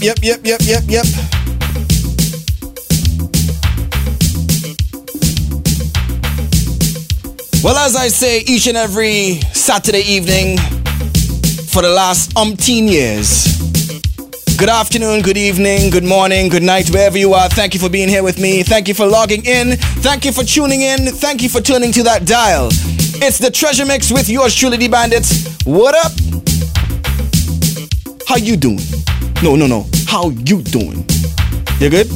yep, yep, yep, yep, yep. Well, as I say each and every Saturday evening for the last umpteen years, good afternoon, good evening, good morning, good night, wherever you are. Thank you for being here with me. Thank you for logging in. Thank you for tuning in. Thank you for tuning to that dial. It's the Treasure Mix with yours truly, the Bandits. What up? How you doing? No, no, no. How you doing? You good?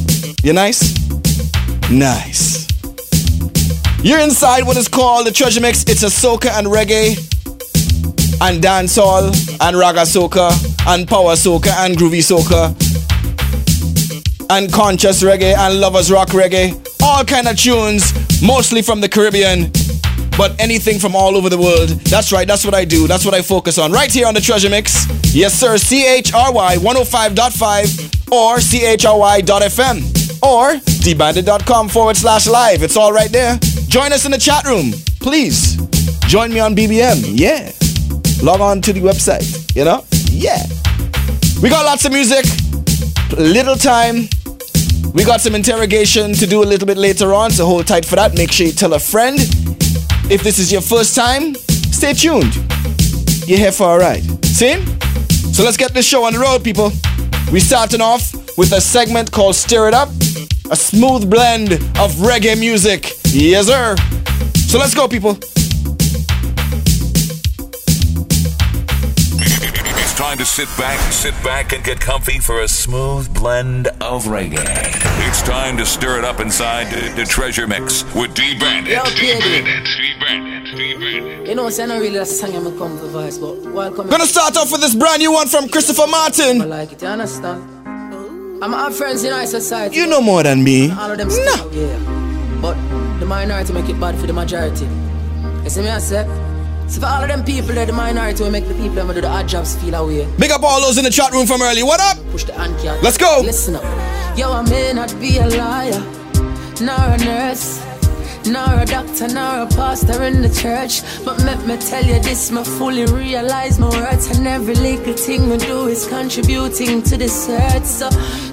You nice? Nice. You're inside what is called the Treasure Mix. It's a soca and reggae and dancehall and raga soca and power soca and groovy soca and conscious reggae and lovers rock reggae. All kind of tunes, mostly from the Caribbean, but anything from all over the world. That's right, that's what I do. That's what I focus on. Right here on the Treasure Mix. Yes, sir. CHRY 105.5 or CHRY.FM or dbandit.com forward slash live. It's all right there. Join us in the chat room, please. Join me on BBM. Yeah. Log on to the website, you know? Yeah. We got lots of music, little time. We got some interrogation to do a little bit later on, so hold tight for that. Make sure you tell a friend. If this is your first time, stay tuned. You're here for a ride. See? So let's get this show on the road, people. We're starting off with a segment called Stir It Up, a smooth blend of reggae music. Yes, sir. So let's go, people. Time to sit back, sit back and get comfy for a smooth blend of reggae. It's time to stir it up inside the, the treasure mix with D Bandit. Yo, D. Bandit. D Bandit. D Bandit. You know, say I don't really that's a song I'm gonna come for voice, but welcome. Gonna start off with this brand new one from Christopher Martin. I like it, you understand? I'm have friends in our society. You know more than me. all of them Nah. still yeah. But the minority make it bad for the majority. You see me I say? So for all of them people that the minority will make the people that do the odd jobs feel away. Big up all those in the chat room from early. What up? Push the. Let's go. Listen up. Yo, I may not be a liar, nor a nurse, nor a doctor, nor a pastor in the church. But let me tell you this, me fully realize my worth, and every little thing we do is contributing to this earth. So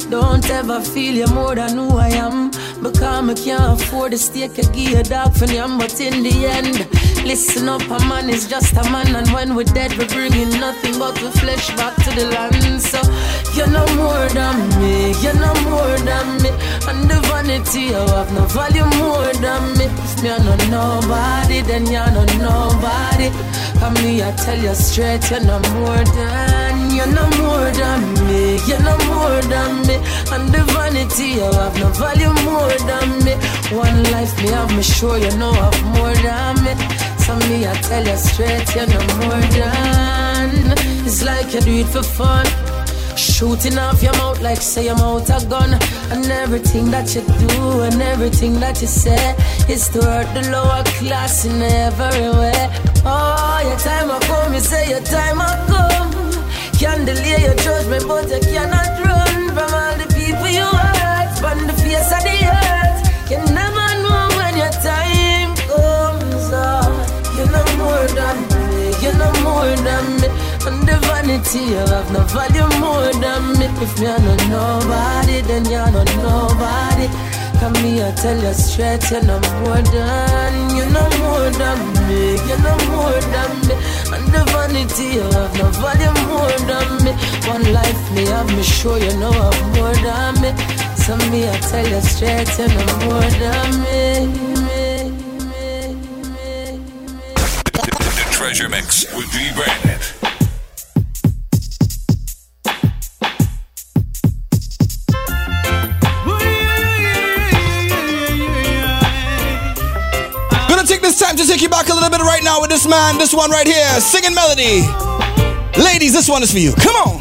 don't ever feel you're more than who I am. Because I can't afford I give a dog for them, but in the end, listen up, a man is just a man, and when we're dead, we're bringing nothing but the flesh back to the land. So you're no more than me, you're no more than me, and the vanity you have no value more than me. Me I know nobody, then you're no nobody. Come me, I tell you straight, you're no more than, you're no more than me, you're no more than me, and the vanity you have no value more than me. One life me have me sure you know I have more than me. So me, I tell you straight, you're no more than. It's like you do it for fun. Shooting off your mouth like say I'm a gun. And everything that you do and everything that you say is to hurt the lower class in every way. Oh, your time will come, you say your time will come. Can't delay your judgment, but you cannot run from all the people you hurt. On the face of the earth, you more than me. And the vanity you have no value more than me. If I know nobody, then you're not nobody. Come me, I tell you straight, you're no more than, you're no more than me, you're no more than me. And the vanity you have no value more than me. One life me have me sure you know have more than me. So me, I tell you straight, you're no more than me, treasure mix with D Bandit. Gonna take this time to take you back a little bit right now with this man, this one right here, singing melody. Ladies, this one is for you. Come on.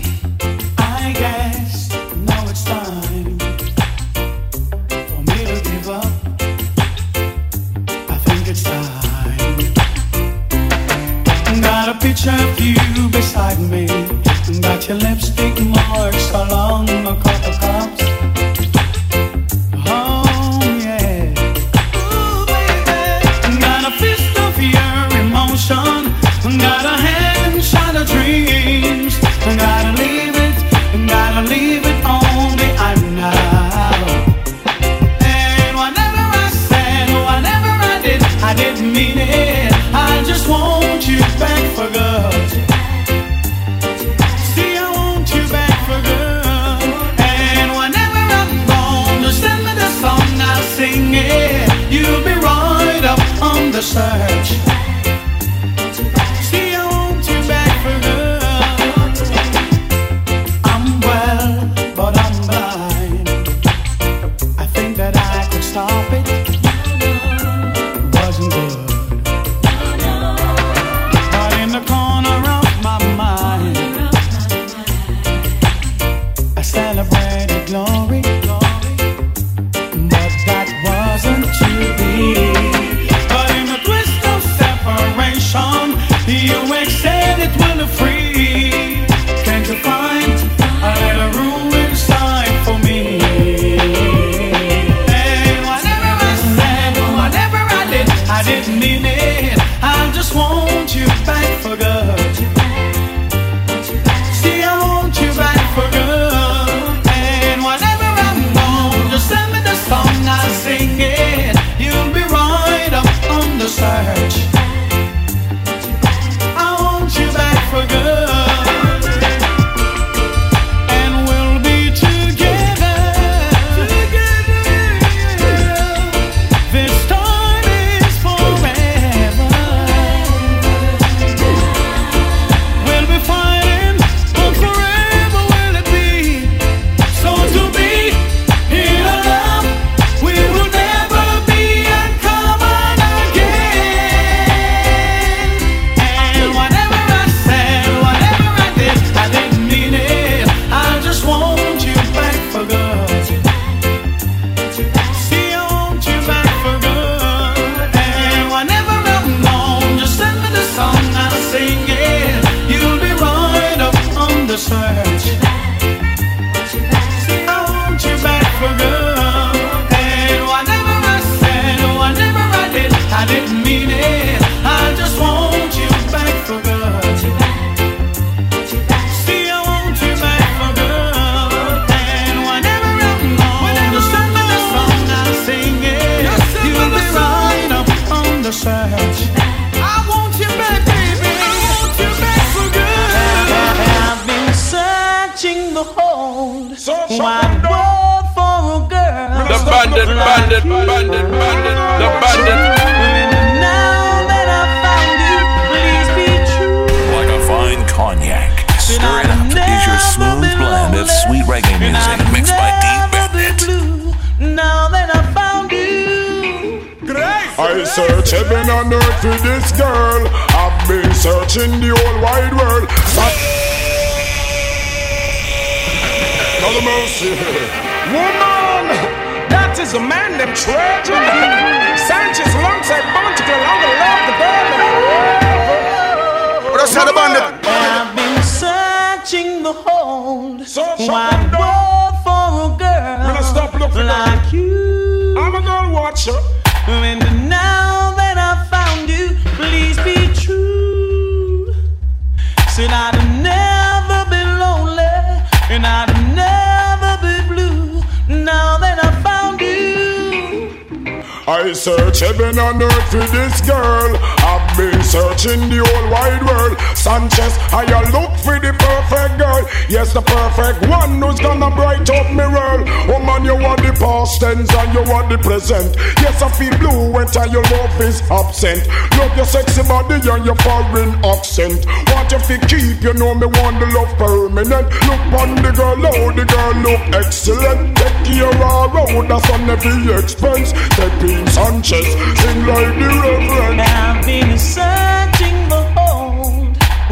I search heaven and earth for this girl. I've been searching the whole wide world. Sanchez, I look for the perfect girl. Yes, the perfect one who's gonna bright up my world. Oh man, you want the past tense and you want the present. Yes, I feel blue when your love is absent. Love your sexy body and your foreign accent. Want you to keep, you know me want the love permanent. Look on the girl, oh the girl look excellent. Take care of her road, that's on every expense. Take Sanchez, sing like the Reverend. I've been searching the whole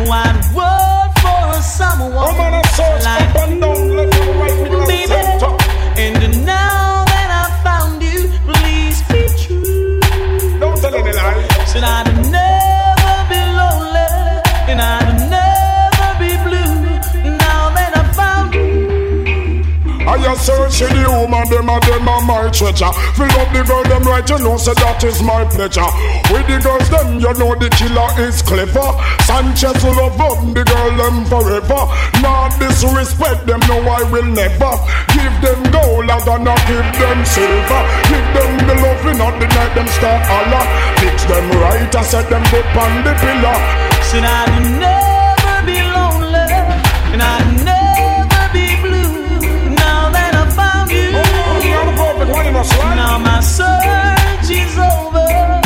wide world for someone oh, man, I search like up and down, left and right, middle and center. And now that I found you, please be true. Don't tell any. Said I'd I just searching the woman, them and them are my treasure. Fill up the girl, them right, you know, say that is my pleasure. With the girls, them, you know, the killer is clever. Sanchez will love up the girl, them forever. Not disrespect them, no, I will never. Give them gold, I'm gonna give them silver. Give them the love, not the night, them start Allah. Fix them right, I set them dip on the pillar. Said I'd never now my search is over.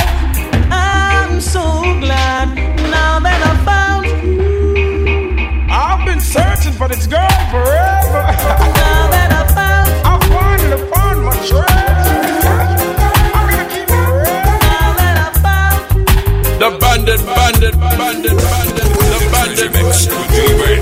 I'm so glad now that I found you. I've been searching for this girl forever. Now that I found you, I finally found my treasure. I'm gonna keep it real. now that I found you. The bandit, bandit, bandit, bandit, the Treasure bandit. mix with D Bandit.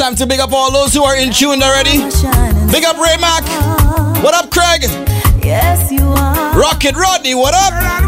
Time to big up all those who are in tune already. Big up Ray Mac. What up, Craig? Yes, you are. Rocket Rodney, what up?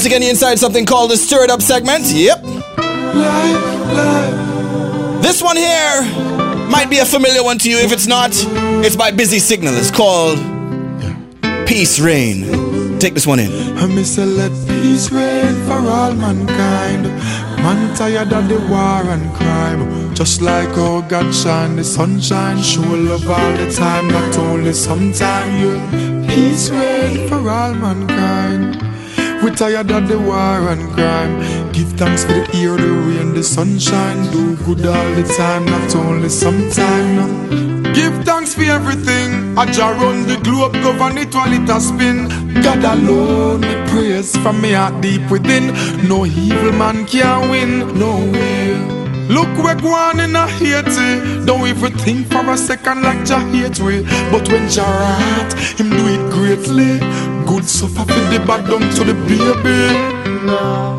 Once again, inside something called the Stir It Up segment. Yep. This one here might be a familiar one to you. If it's not, it's by Busy Signal. It's called Peace Reign. Take this one in. I miss a let peace reign for all mankind. Man tired of the war and crime. Just like how God shine the sunshine, show love all the time, not only sometime. Yeah. Peace reign for all mankind. We tired of the war and crime. Give thanks for the air, the rain, the sunshine. Do good all the time, not only sometime. Give thanks for everything. I jar run the globe, govern it while it a spin. God alone, me praise from me heart deep within. No evil man can win, no way. Look we're going in a Haiti Don't even think for a second like Jah hate we But when Jah rat, him do it greatly Good suffer for the bad down to the baby. No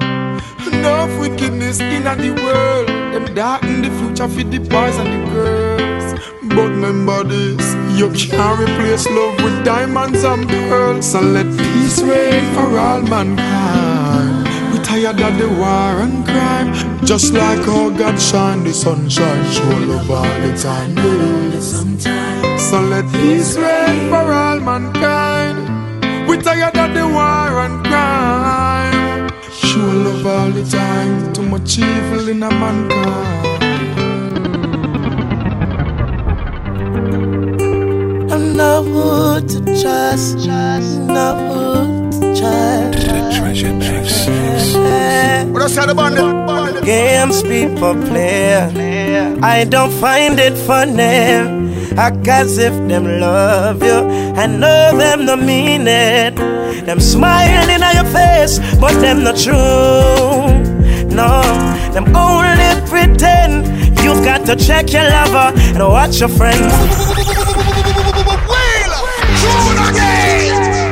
Enough wickedness in the world. Them darken the future for the boys and the girls. But remember this You can't replace love with diamonds and pearls. So let peace reign for all mankind. We tired of the war and crime. Just like how God shine the sunshine Show love all the time. So let peace reign for all mankind We tired of the war and crime Show love all the time Too much evil in a mankind I know who to trust, know who to trust. Treasure Mix. What else the band? Games people play, I don't find it funny. Act as if them love you, I know them no mean it. Them smiling at your face, but them not true. No, them only pretend. You've got to check your lover and watch your friends.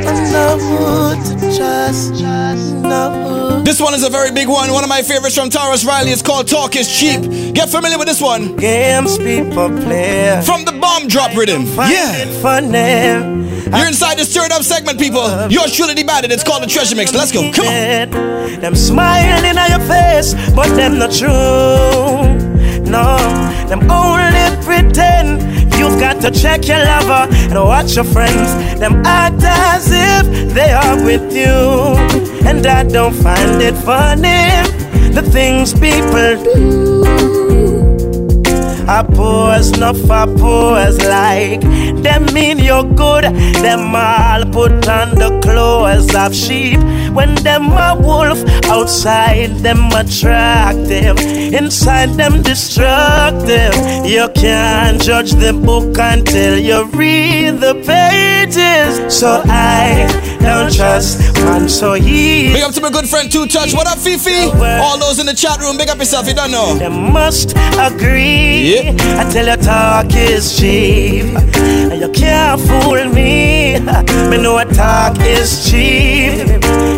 I know who to trust, know This one is a very big one. One of my favorites from Tarrus Riley. It's called Talk is Cheap. Get familiar with this one. games people play. From the bomb drop rhythm. Yeah. funny. You're inside the stirred up segment, people. You're truly bandit. It's called the Treasure Mix. Let's go. Come on. on. Them smiling at your face, but them not true. No, them only pretend. You've got to check your lover and watch your friends. Them act as if they are with you. And I don't find it funny. The things people do. I pose, not for pose like. Them mean you're good Them all put on the clothes of sheep. When them a wolf Outside them attractive Inside them destructive You can't judge the book until you read the pages So I don't trust man so he Big up to my good friend Two Touch. What up, Fifi? All those in the chat room, big up yourself. You don't know. They must agree. Yeah. I tell you, talk is cheap. And you can't fool me. Me know a talk is cheap.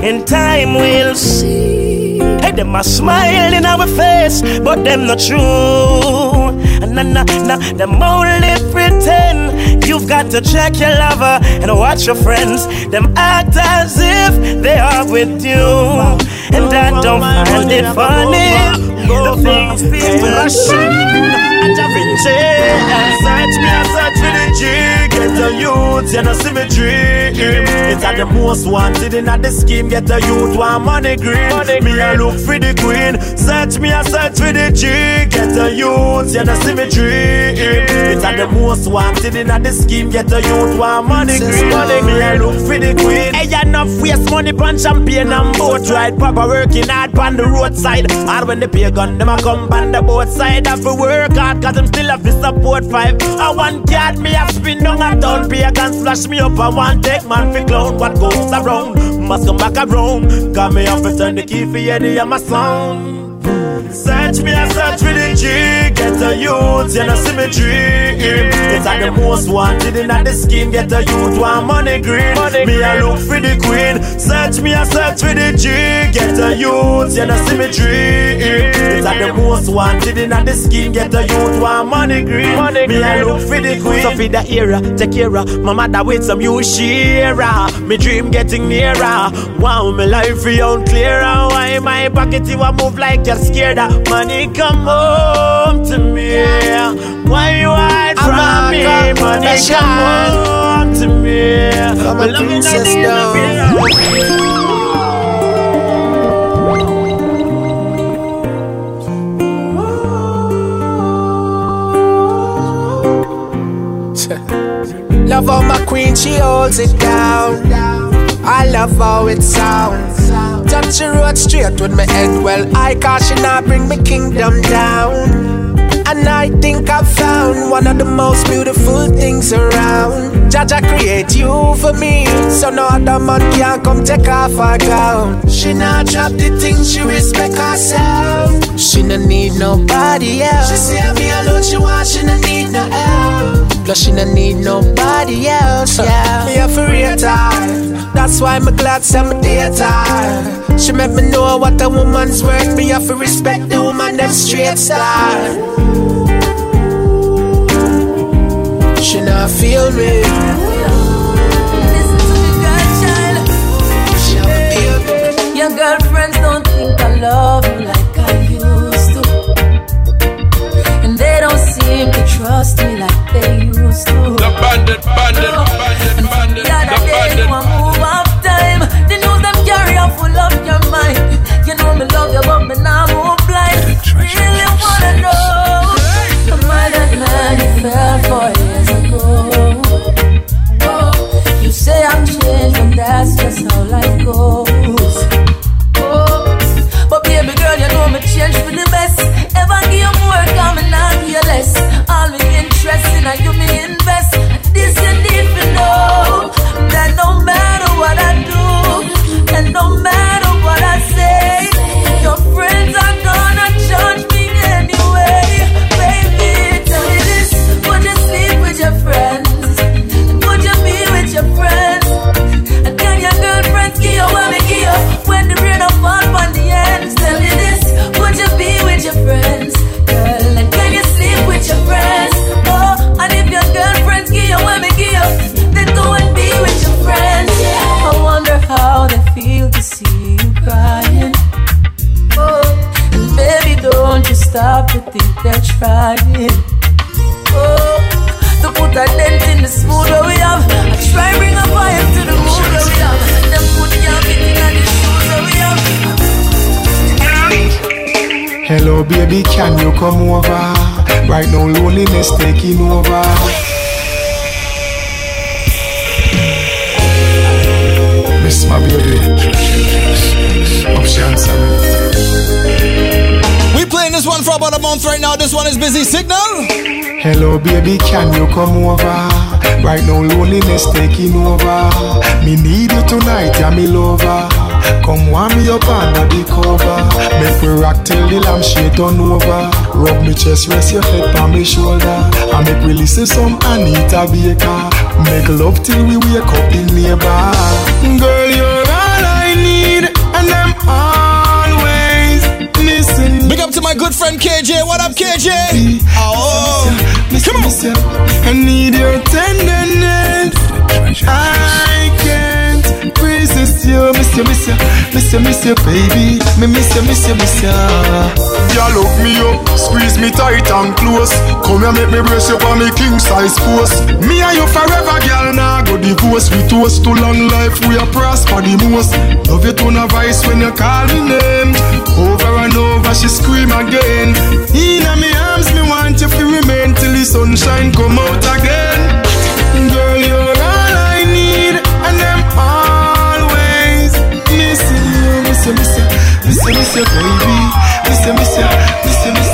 In time we'll see. Hey, them a smile in our face, but them not true. Nah, nah, nah, them only pretend. You've got to check your lover and watch your friends. Them act as if they are with you. And I don't find it funny. The things people Search me, I search for the. Get a youth, you know, dream. It's at the most wanted in the scheme. Get a youth, want money green. Me, I look for the queen. Search me, I search for the G. Get a youth, you know, dream. It's at the most wanted in the scheme. Get a youth, want money green. Me, I look for the queen. Hey, enough waste money on champagne and boat ride. Papa working hard on the roadside. And when the pay gun, them a come on the boat side. Have to work hard, cause them still have to support five. I want card, me a spin down a town. Pagans flash me up. I want take man for clown. What goes around must come back around. Got me off, turn the key for Eddie and my sound. Search me, I search for the G. Get a youth, you know, dream. It's at the most wanted in the scheme. Get a youth, want money green. Me, I look for the queen. Search me, I search for the G. Get a youth, you know symmetry. It's at the most wanted in the scheme. Get a youth, one money green. Money me I look for the queen. So for the era, take care of my mother with some you share. Me dream getting nearer. Wow, my life beyond clearer. Why my pocket you move like you're scared? Money come home to me. Why you hide from me? Money come home to me. I'm a princess now. Love how my queen, she holds it down. I love how it sounds. Touch the road straight with my head well. I caution, I bring my kingdom down. And I think I've found one of the most beautiful things around. Jaja create you for me, so no other man can come take off her gown. She not drop the things, she respect herself. She no need nobody else. She say me alone, she want, she no need no help. Plus she no need nobody else, yeah. Me a for rate her. That's why I'm glad some date her. She make me know what a woman's worth. Me have to respect the woman them straight star. She not feel me. She feel me. Your girlfriends don't think I love you like I used to. And they don't seem to trust me like they used to. The bandit, bandit, bandit, bandit, The the bandit. you a move off time. The news them carry up full of your mind. You know me love you, but me now move blind. Really wanna know I that man you fell for years ago? Oh, you say I'm changed, but that's just how life goes. And you stop to think they're trying. Oh, to put a dent in the smooth where we have. I try bring a fire to the mood where we have. Them put your feet in the shoes where we have. Hello, baby, can you come over? Right now, loneliness taking over. Miss my baby. Option seven. This one for about a month right now. This one is Busy Signal. Hello, baby, can you come over? Right now, loneliness taking over. Me need you tonight, yeah, me lover. Come warm me up under the cover. Make we rock till the lampshade turn over. Rub me chest, rest your head on me shoulder. And make we listen some Anita Baker. Make love till we wake up in neighbor. Girl, you're all I need, and I'm always missing. Big up to my good friend KJ. What up, KJ? Oh, come on. I need your tenderness. I can't resist you, miss you, miss you, miss you, miss you, baby. Me miss you, miss you, miss you. Ya look me up, squeeze me tight and close. Come here, make me brace you on me king size post. Me and you forever, girl. Nah go divorce. We toast to long life, we are prosper the most. Love you tone of voice when you call me name. Over and over, she scream again. In me arms, me want you to remain till the sunshine come out again. Girl, you're all I need, and I'm always missing you, miss you, miss you, miss you, baby, miss you, miss you,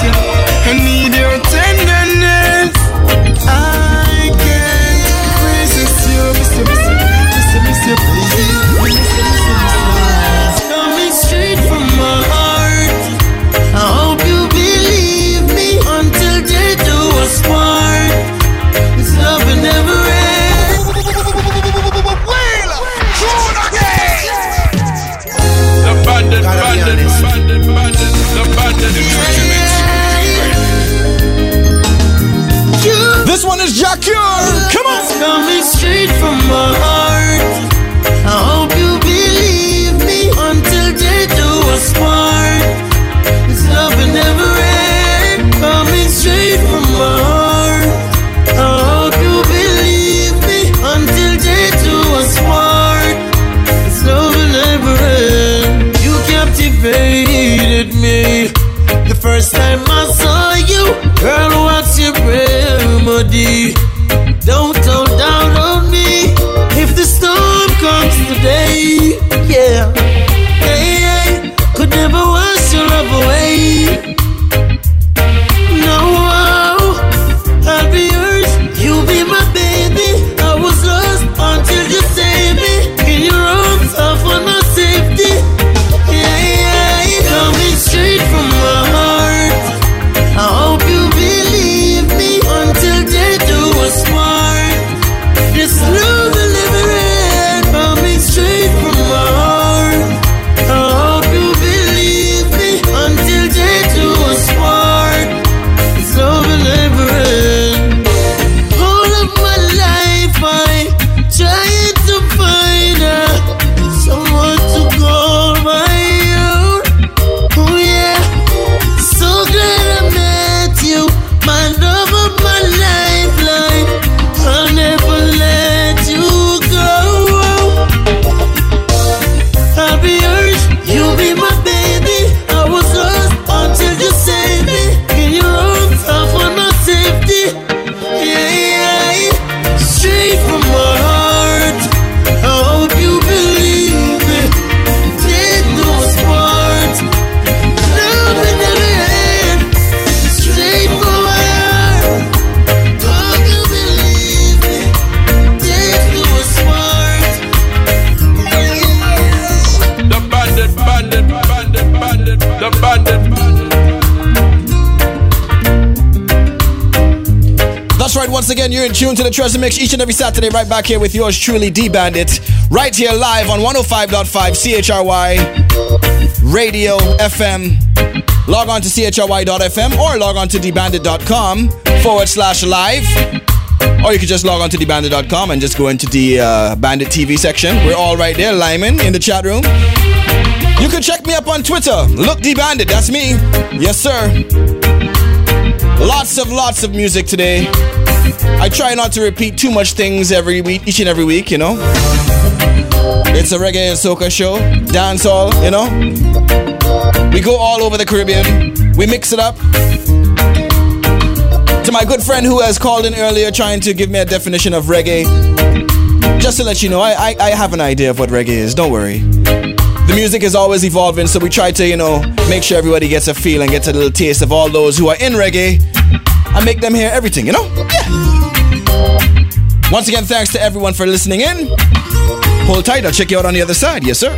the Treasure Mix each and every Saturday, right back here with yours truly, D Bandit, right here live on 105.5 CHRY Radio FM. Log on to chry.fm or log on to dbandit.com forward slash live. Or you could just log on to dbandit.com and just go into the uh, Bandit TV section. We're all right there, Lyman, in the chat room. You can check me up on Twitter. Look, D Bandit, that's me. Yes, sir. Lots of lots of music today. I try not to repeat too much things every week, each and every week, you know. It's a reggae and soca show, dancehall, you know. We go all over the Caribbean. We mix it up. To my good friend who has called in earlier trying to give me a definition of reggae, just to let you know, I, I, I have an idea of what reggae is. Don't worry. The music is always evolving, so we try to, you know, make sure everybody gets a feel and gets a little taste of all those who are in reggae and make them hear everything, you know? Yeah. Once again, thanks to everyone for listening in. Hold tight, I'll check you out on the other side. Yes, sir.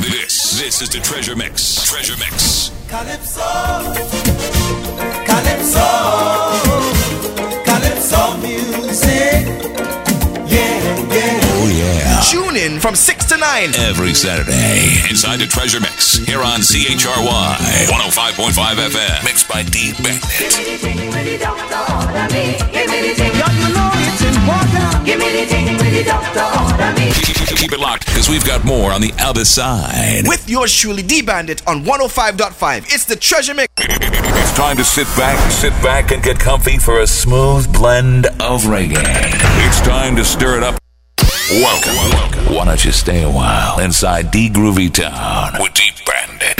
This, this is the Treasure Mix. Treasure Mix. Calypso, Calypso, Calypso from 6 to 9. Every Saturday, inside the Treasure Mix, here on CHRY 105.5 FM, mixed by D Bandit. Keep, keep it locked, because we've got more on the other side. With yours truly, D Bandit on 105.5. It's the Treasure Mix. It's time to sit back, sit back, and get comfy for a smooth blend of reggae. It's time to stir it up. Welcome, welcome. Why don't you stay a while inside D Groovy Town with D Bandit?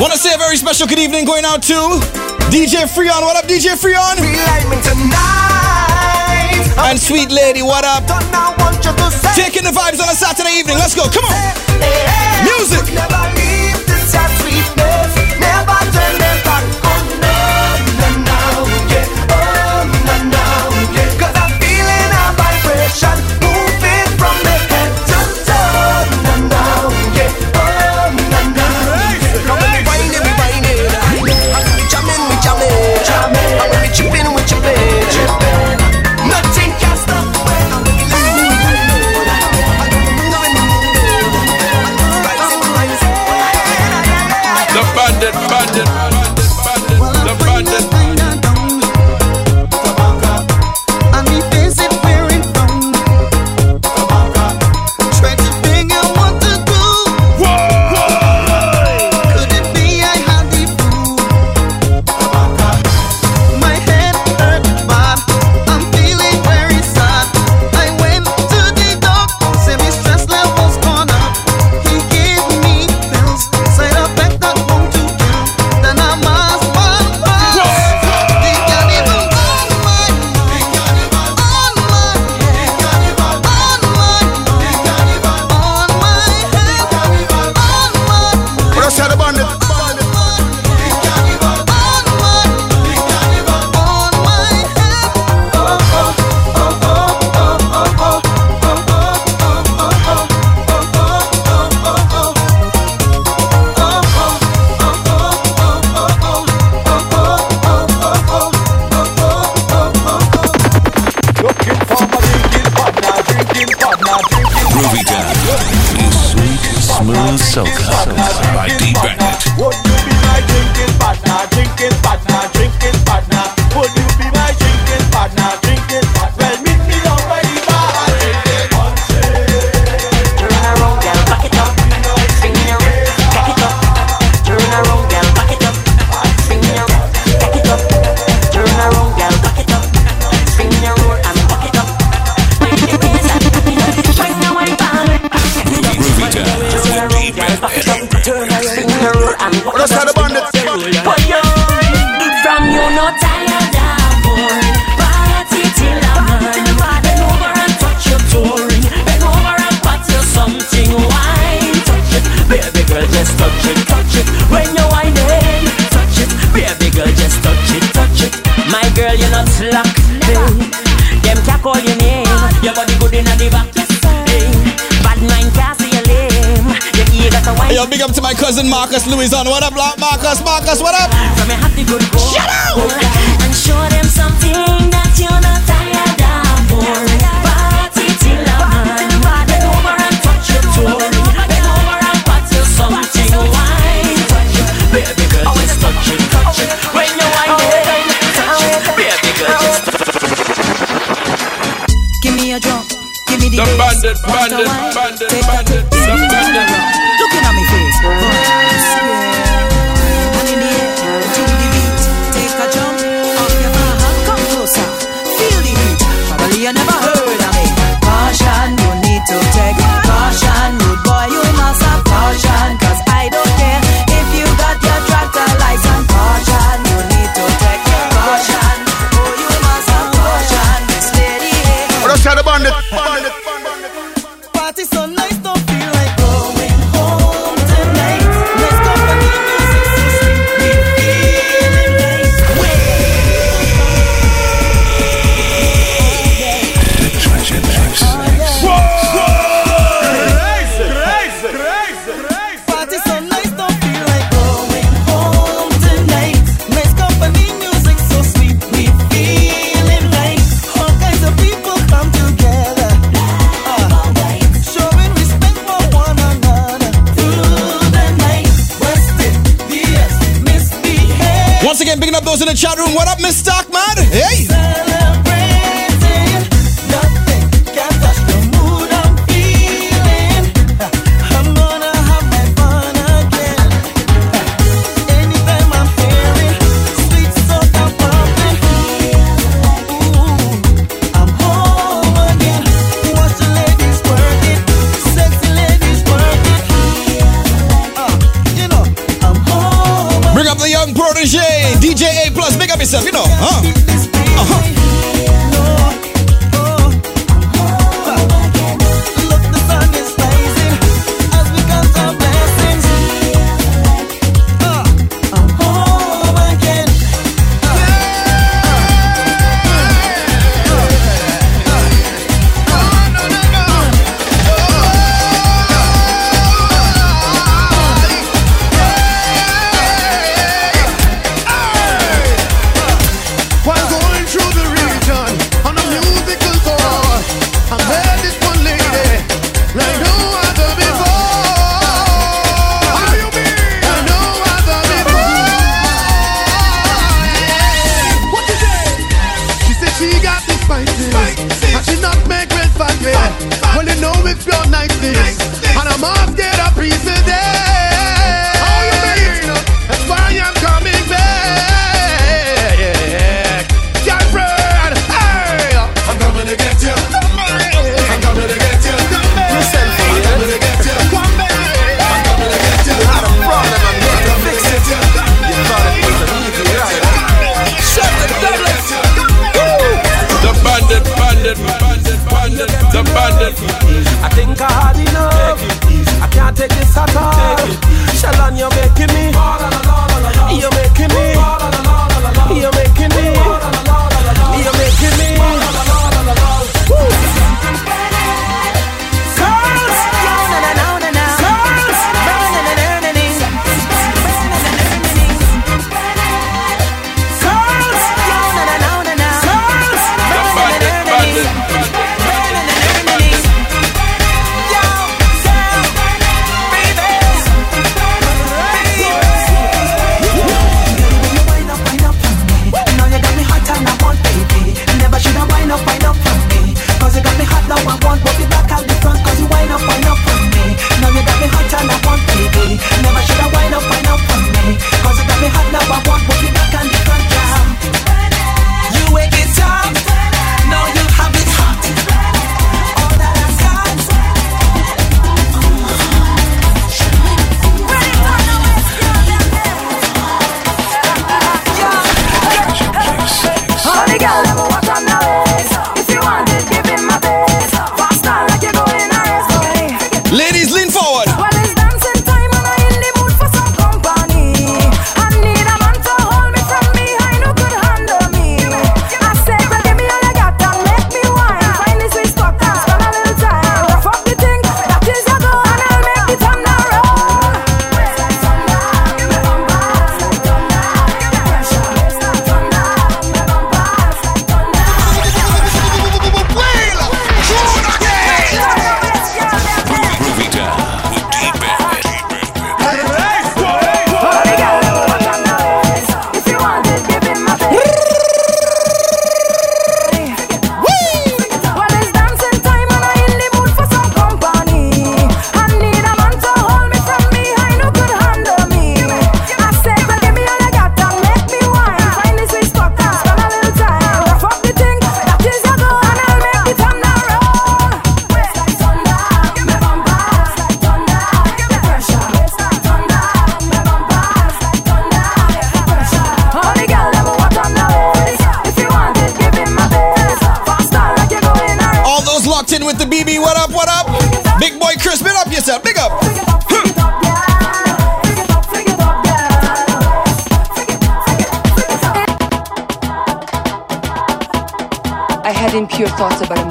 Want to say a very special good evening going out to DJ Freon. What up, DJ Freon? tonight. And sweet lady, what up? I want you to say, Taking the vibes on a Saturday evening. Let's go. Come on. Music. Never heard had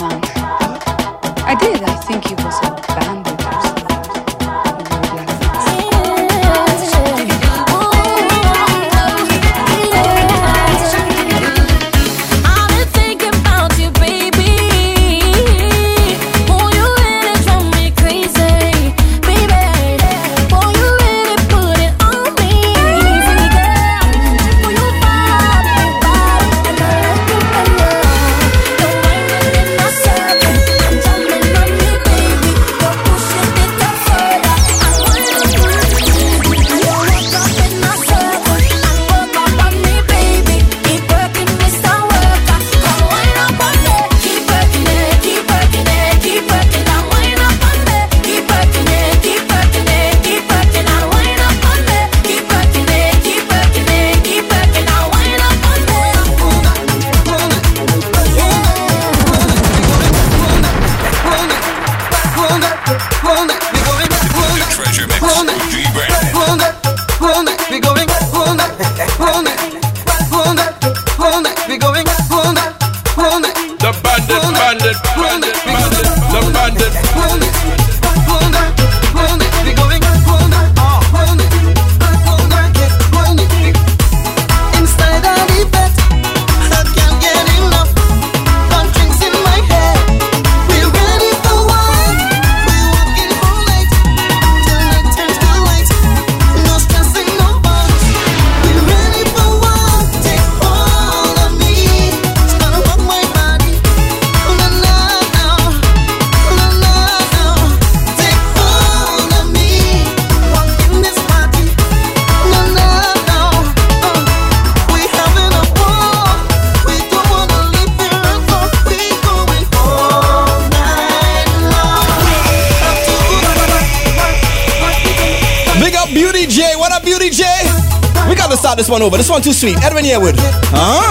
over, this one too sweet. Edwin Yearwood. Huh?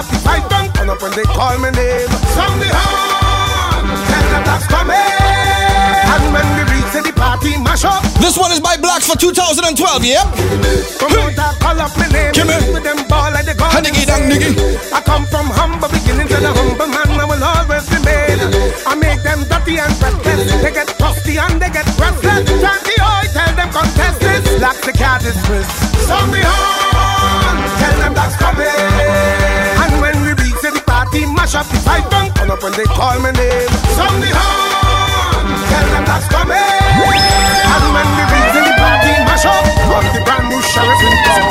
Turn up when they call my name. Sound the horn, tell them that's coming. And when we reach the party, mash up. This one is by Blaxx for 2012, yeah? Come Promoter call up my name. With them ball like the dang niggy. I come from humble beginnings and a humble man. I will always remain. I make them dirty and breathless. They get rusty and they get breathless. Turn the oil, tell them contest this. Lock the dismiss. Sound the horn, tell them that's coming. Party, mash up the fight. Turn up when they call my name. Sound the horn, tell them that's coming. And when we reach the party, mash up. Rock the brand new sheriff in town.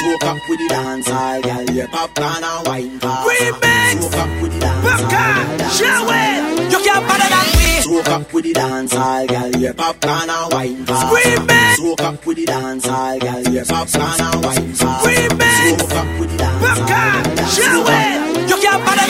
Smoke up with the dance hall, girl. Your Popcaan and wine bar. Remix. Smoke up with the dance hall. Popcaan, show it. You can't better than me. Smoke up with the dance hall, girl. Your Popcaan and wine bar. Remix. Smoke up with the dance hall, girl. Your Popcaan and wine bar. Remix. Smoke up with the dance hall. Popcaan, show it.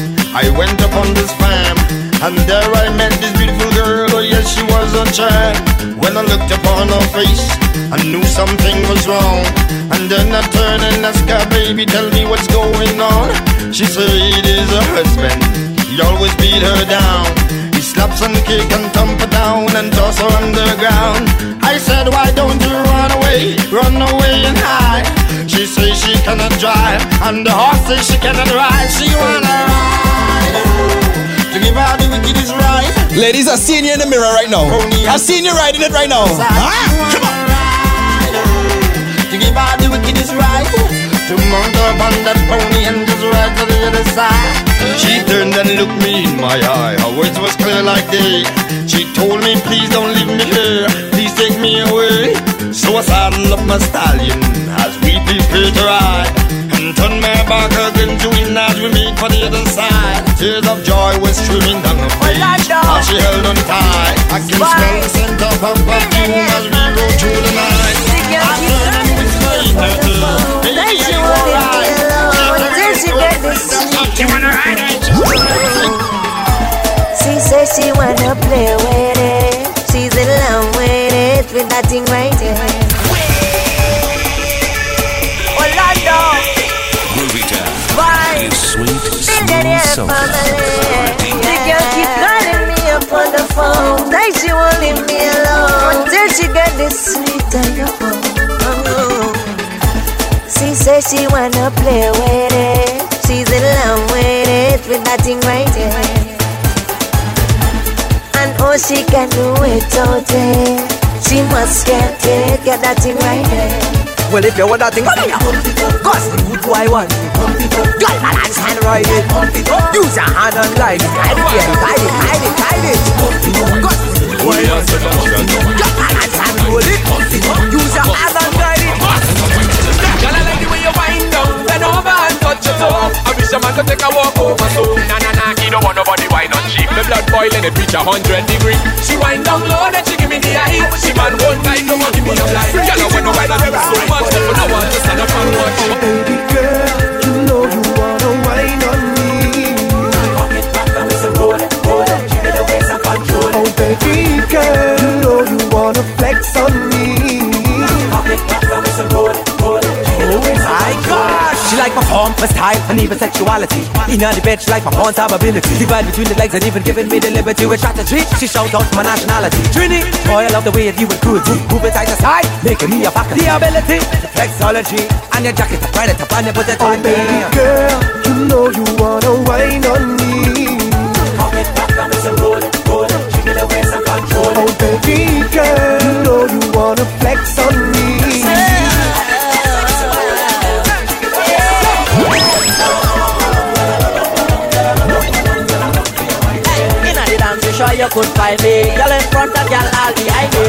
I went up on this farm. And there I met this beautiful girl, oh yes, she was a child. When I looked upon her face, I knew something was wrong. And then I turned and asked her, baby, tell me what's going on. She said it is her husband, he always beat her down. He slaps and kicks and thump her down and toss her underground. I said, why don't you run away, run away and hide? She says she cannot drive, and the horse says she cannot ride. She wanna ride. Ladies, I seen you in the mirror right now. I seen you riding it right now. Ah, come on. To give her the wickedest ride To mount up on that pony and just ride to the other side. She turned and looked me in my eye. Her words was clear like day. She told me please don't leave me here. Please take me away. So I saddled up my stallion As we prepare to ride Turned my back against the wind As we made for the other side Tears of joy were streaming down her face As she held on tight I can smell the scent of her perfume As we go through the night I to? You wanna it? She says she wanna play with it. Says she wanna play with it. She's in love with it, with that thing right there. And oh, she can do it all day. She must get it, get that thing right there. Well, if you want that thing, come here. Cause the good boy want. Girl, balance and ride it. Use your hand and glide it. Glide it. Glide it, glide it, glide it. Cause the good boy want it. Girl, balance and roll it. Use your hand and glide your toe. I wish a man could take a walk over so. Nah, nah, nah, he don't want nobody wine on cheap. The blood boiling, it reach a hundred degree. She wind down low, then she give me the eye. She man one night, don't want give me a lie. Girl, I want to wine on you so much, but I want to stand up and watch. Baby girl, you know you wanna wine on me. Oh baby girl, like my form, my style, and even sexuality. In the bed, she like my pawn ability. Divide between the legs and even giving me the liberty with strategy. She shout out my nationality. Trini, boy, I love the way that you and cruelty. Move it side to side, making me a faculty. The ability, the flexology, and your jacket, it up and you put it on me. Girl, you know you wanna wine on me. Oh baby girl, you know you wanna flex on me. Could find me. Girl in front of girl all behind me.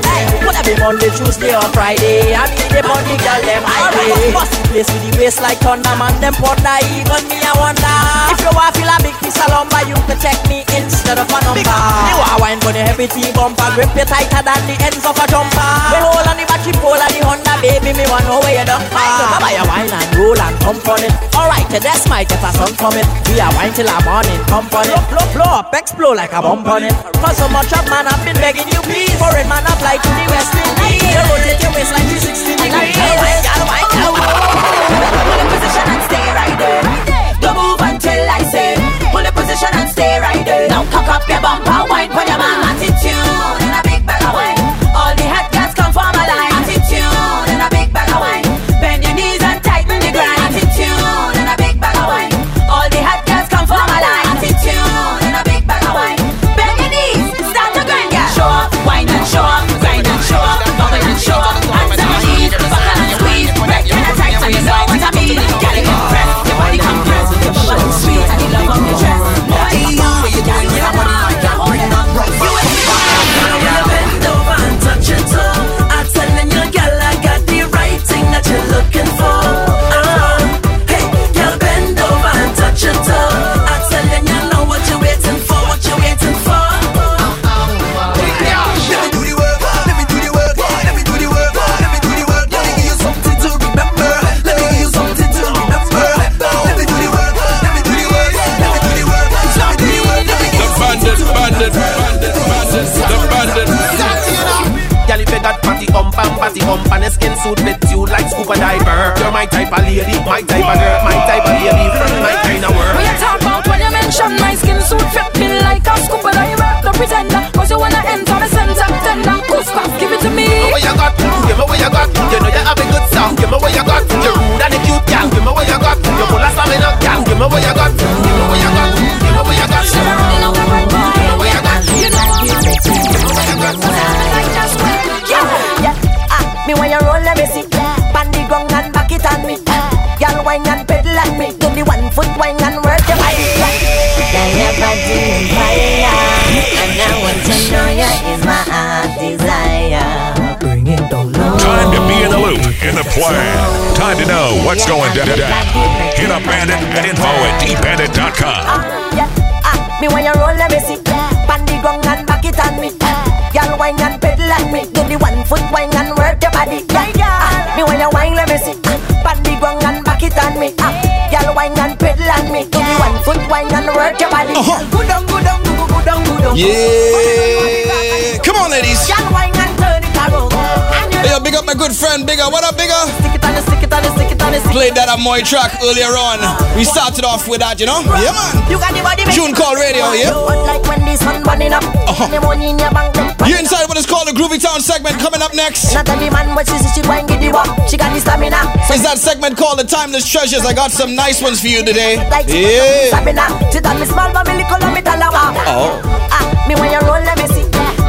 Hey, I Monday, Tuesday or Friday? I be the money girl them high way. Bust the place with the waist like thunder man. Them ponder even me I wonder. If you want feel a big lumber, you check me instead of a number. You want wine for the heavy T bumper, grip you tighter than the ends of a jumper. We hold on the battery pole and the Honda, baby, me want know where you done. So buy a wine and roll and pump on it. Alright, that's my get a sun from it. We are wine till the morning, pump on it. Blow, blow up, explode like a bump on it. For so much of man, I've been begging you, please. For it, man, apply to the West Indies. You rotate your waist like 360 degrees. Girl, wine, girl, wine, position and stay right there. Now cock up your bumper, wine and hump and a skin suit fits you like scuba diver. You're my type of lady, my type of girl, my type of from my kind of world. What you talk about when you mention my skin suit fit me like a scuba diver? No pretender, cause you wanna enter the center tender. Cough, give it to me. What you got? Give me what you got. You know you have a good song. Give me what you got. You're rude and a cute gal. Give me what you got. You're full of stamina, gal. Give me what you got. Give me what you got. Foot wine and work your body. Girl, your body is fire, and I want to know you is my heart desire. Bring it down low. Time to be in the loop, in the plan. Time to know what's going down. Hit up Bandit at info at dbandit.com. Yeah, ah, me when you roll, let me see. Pan the ground and back it on me. Y'all wine and pedal at me. Do the one foot wine and work your body. Yeah, yeah. Me when you wine, let me see. It on me. Ah, y'all wine and pedal at me. Do the one foot wine and work your body. Good on, good on, good on, good on, good on. Yeah. Come on, ladies. Y'all wine and turn it around. Hey, yo, big up my good friend, Bigger. What up, Bigger? stick it on, stick it on, stick it Played that Amoy track earlier on. We started off with that, you know? Yeah, man. You got the body June Call Radio, yeah? Uh-huh. You inside what is called the Groovy Town segment coming up next. Is that segment called the Timeless Treasures? I got some nice ones for you today. Yeah. Oh. Ah, me when you roll let me see.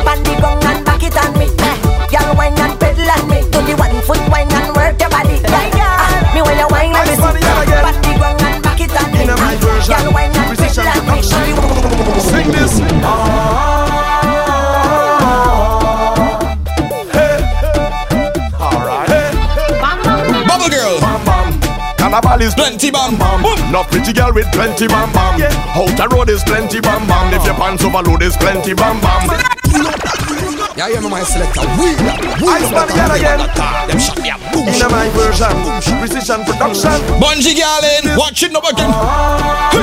Pandy gong and back it on me. Eh, girl wine and pedal on me. Do the one foot wine and my version. Musician production. Sing this. Carnival is plenty bam bam. Boom. Not pretty girl with plenty bam bam. Yeah. Outer road is plenty bam bam. If your pants overload is plenty bam bam. Yeah, you know my selector. We Ice man again again. In a my version. Precision production. Bungee girl in. Watch it now again. Ah,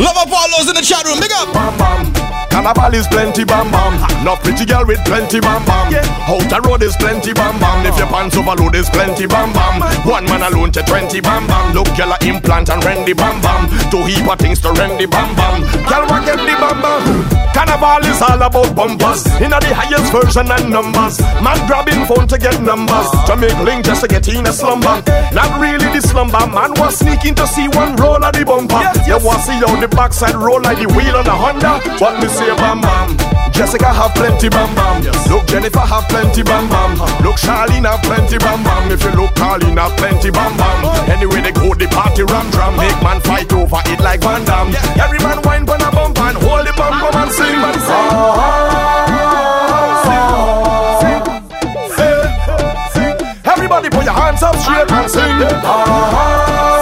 Love up all those in the chat room. Big up. Bam bam. Carnival is plenty bam bam. No pretty girl with plenty bam bam. Yeah. Outer road is plenty bam bam. If your pants overload is plenty bam bam. One man alone to twenty bam bam. Look girl a implant and rendy bam bam. Two heap of things to rendy bam bam. Girl get the bam bam. Carnival is all about bumpers. In the highest version and numbers. Man grabbing phone to get numbers. To make link just to get in a slumber. Not really the slumber. Man was sneaking to see one roll of the bumper. You want see how the backside roll like the wheel on a Honda. What me say bam bam. Jessica have plenty bam bam. Look Jennifer have plenty bam bam. Look Charlene have plenty bam bam. If you look Carlene have plenty bam bam. Anyway they go the party ram drum. Make man fight over it like Van Damme. Every man wine pon a bump and hold the bum bum and sing. And sing. Everybody put your hands up straight and sing. Down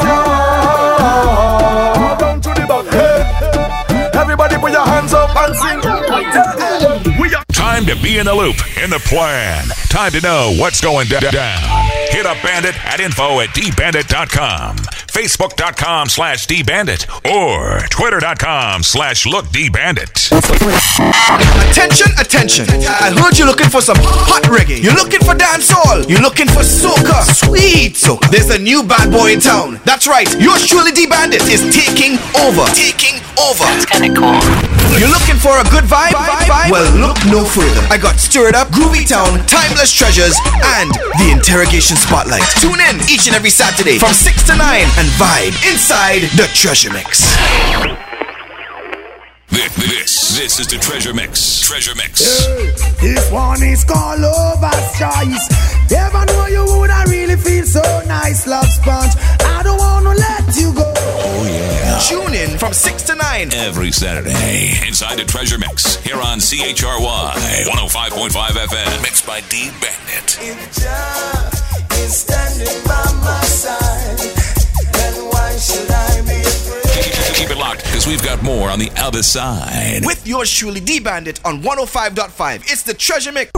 Time to be in the loop, in the plan. Time to know what's going da- down. Hit up Bandit at info at dbandit.com, facebook.com slash dbandit, or twitter.com slash lookdbandit. Attention, attention. I heard you're looking for some hot reggae. You're looking for dancehall. You're looking for soca. Sweet soca. There's a new bad boy in town. That's right. Yours truly, D Bandit, is taking over. Taking over. That's kind of cool. You're looking for a good vibe? Well, look no further. I got Stir It Up, Groovy Town, Timeless Treasures, and the Interrogation Spotlight. Tune in each and every Saturday from 6 to 9 and vibe inside the Treasure Mix. This, this, this is the Treasure Mix. Treasure Mix. This one is called Lover's Choice. Never know you woulda really feel so nice, love sponge. I don't wanna let you go. Oh, yeah. Tune in from 6 to 9. Every Saturday, inside the Treasure Mix, here on CHRY 105.5 FM, mixed by D Bandit. If Jah is standing by my side, then why should I be afraid? Keep it locked, because we've got more on the other side. With yours truly, D Bandit on 105.5. It's the Treasure Mix.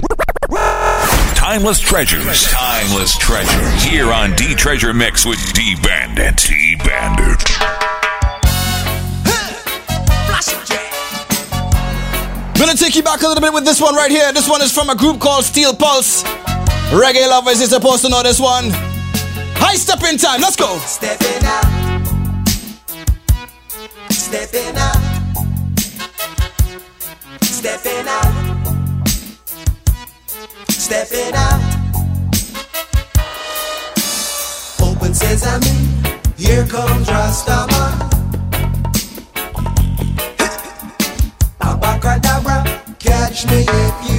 Timeless treasures. Timeless treasures. Here on D Treasure Mix with D Bandit. D Bandit. Gonna take you back a little bit with this one right here. This one is from a group called Steel Pulse. Reggae lovers is supposed to know this one. High step in time, let's go. Stepping out, stepping out, stepping out, stepping out. Open sesame, here comes Rastaman. Me. if you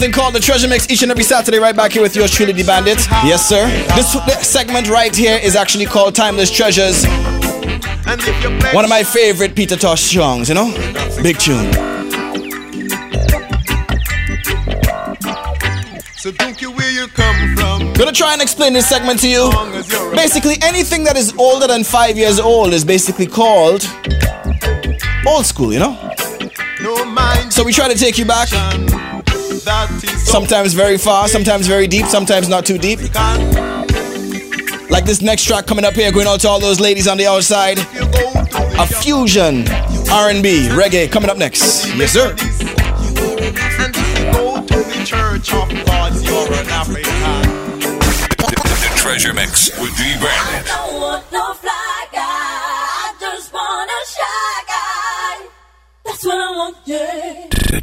something called the Treasure Mix each and every Saturday, right back here with yours truly, the Bandits. Yes, sir. This, segment right here is actually called Timeless Treasures. One of my favorite Peter Tosh songs, you know? Big tune. So don't you where you come from. Gonna try and explain this segment to you. Basically, anything that is older than five years old is basically called old school, you know? So we try to take you back Sometimes very far, sometimes very deep, sometimes not too deep. Like this next track coming up here, going out to all those ladies on the outside. A fusion R&B reggae coming up next. Yes, sir. The Treasure Mix with D. Brandon. That's what I want, yeah.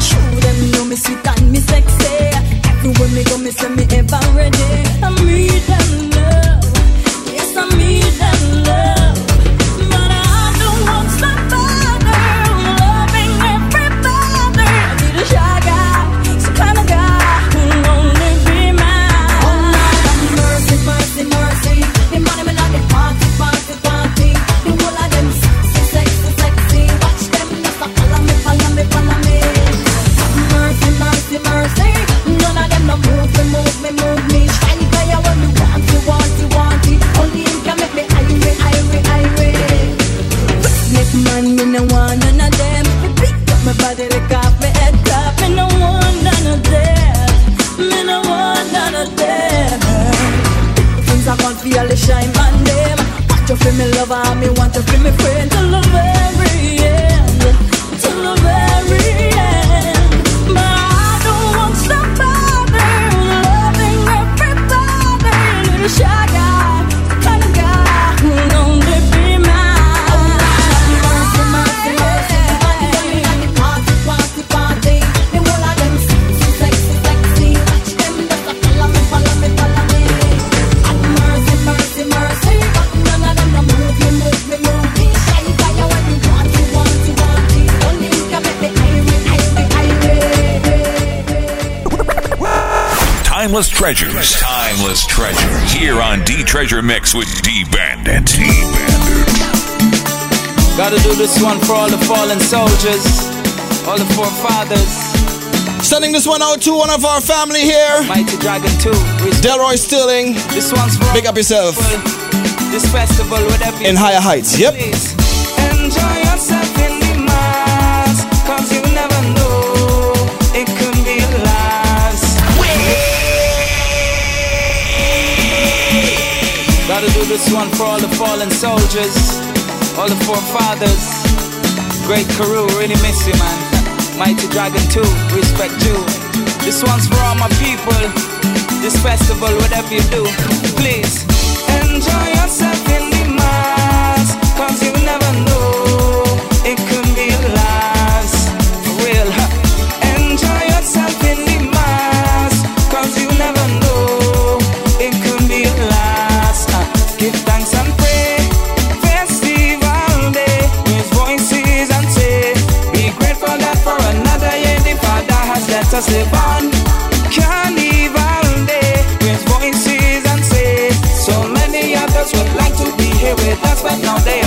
Show them know me sweet and me sexy. Everywhere me go, me say me ever ready. I meet them. me friend. Timeless Treasures. Timeless Treasure. Here on D Treasure Mix with D Bandit. D Bandit. Gotta do this one for all the fallen soldiers, all the forefathers. Sending this one out to one of our family here. Mighty Dragon 2. Delroy Stilling. This one's for Big up yourself. This festival, whatever. In higher heights. Yep. Please. one for all the fallen soldiers, all the forefathers. Great Karu, really miss you, man. Mighty Dragon 2, respect you. This one's for all my people. This festival, whatever you do, please enjoy yourself in the mass. Cause you to slip on. Can't day with voices and say so many others would like to be here with us, but now they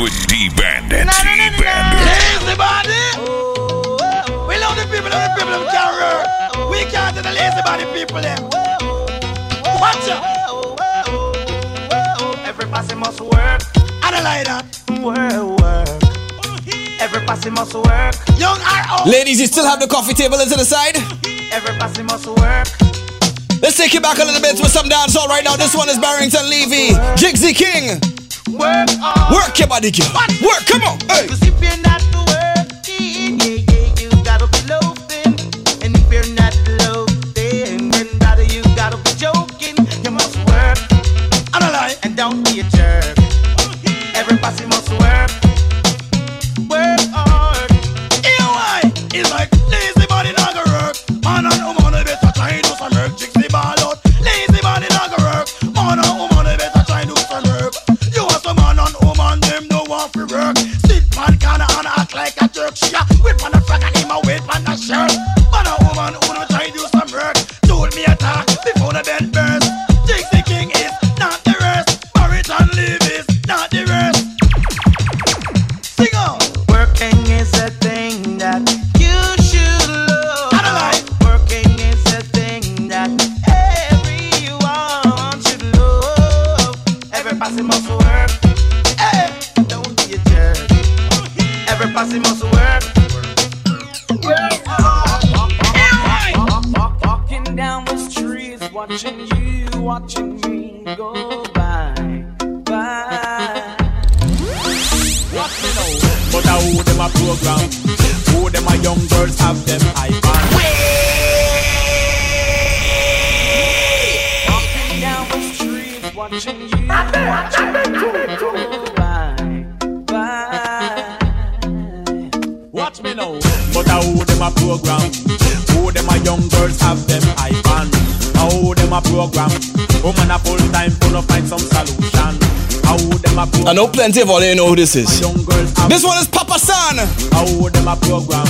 with D Bandit. D Bandit. Lazy body. We love the people, love the people them can work. We can't do the lazy body people them. Watch out. Every passy must work. I don't like that. Work, work. Every passy must work. Young R.O. Ladies, you still have the coffee table to the side? Every passy must work. Let's take it back a little bit with some dancehall right now. This one is Barrington Levy, Jigsy King. Work your body, girl. Work, come on. Hey. Plenty of all you know who this is. This one is Papa San. How them a program?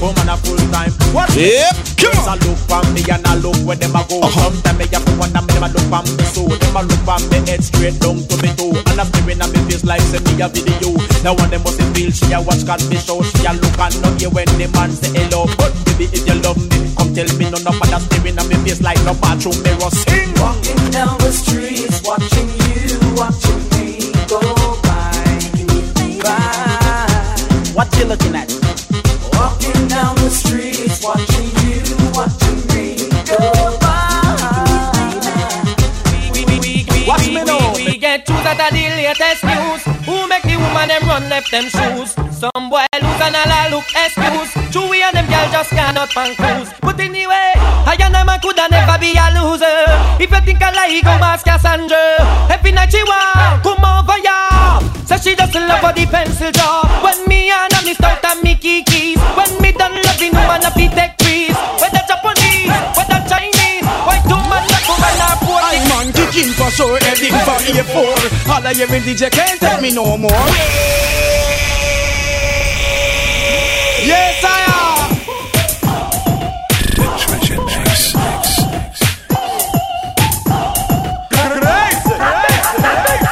Woman a full time. What? Yep, come on. look for me and I look where them a go. Uh-huh. Sometimes me have to wonder me them a look for me so them a look for me head straight down to me toe. And I'm staring at me face like send me a video. Now one them must feel she a watch me show. She a look and not hear when the man say hello. But baby if you love me, come tell me none of that staring at me face like no bathroom mirror. Sing. Latest news. Who make the woman them run left them shoes? Some boy lose and all look excuse. Chewy and them girl just cannot pan cruise. But anyway, I and them a coulda never be a loser. If you think I lie, go ask Cassandra. Every night she want come over ya. So she just love for the pencil jaw. When me and me start and me kikis. When me done loving woman fi take for sure, heading for A4. All I hear is DJ can't tell me no more. Yes, I am. Treasure Mix.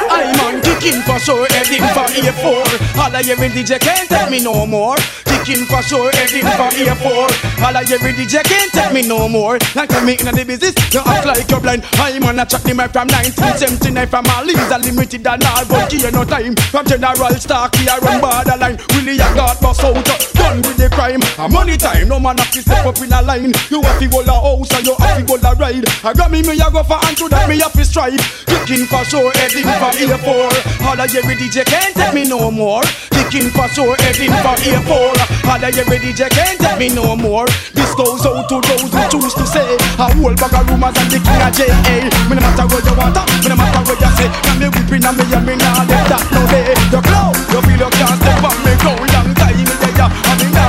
I man kicking for sure, heading for A4. All I hear is DJ can't tell me no more. Kicking for sure, heading for A4. All I is DJ can't tell me no more. Like tell me in the business, you act like you're blind. I'm on a chat the mic from 1979 from is a limited and all, but give no time. From General Starkey, I run borderline. Willie, I got bust out, done with the crime. A money time, no man have to step up in a line. You have to go a house and you have to go a ride. I got me, me a go for and to that me have to strive. Kicking for sure, heading for A4. All I is DJ can't tell me no more. Kicking for sure, heading for A4. All I hear DJ can't tell me no more. This goes out to those who choose to say a whole bag of rumors and the king of J.A. Me no matter what you want, me no matter what you say. Now me whipping and me and me nah let that no day. You glow, you feel you can't step on me go long time me there, yeah. And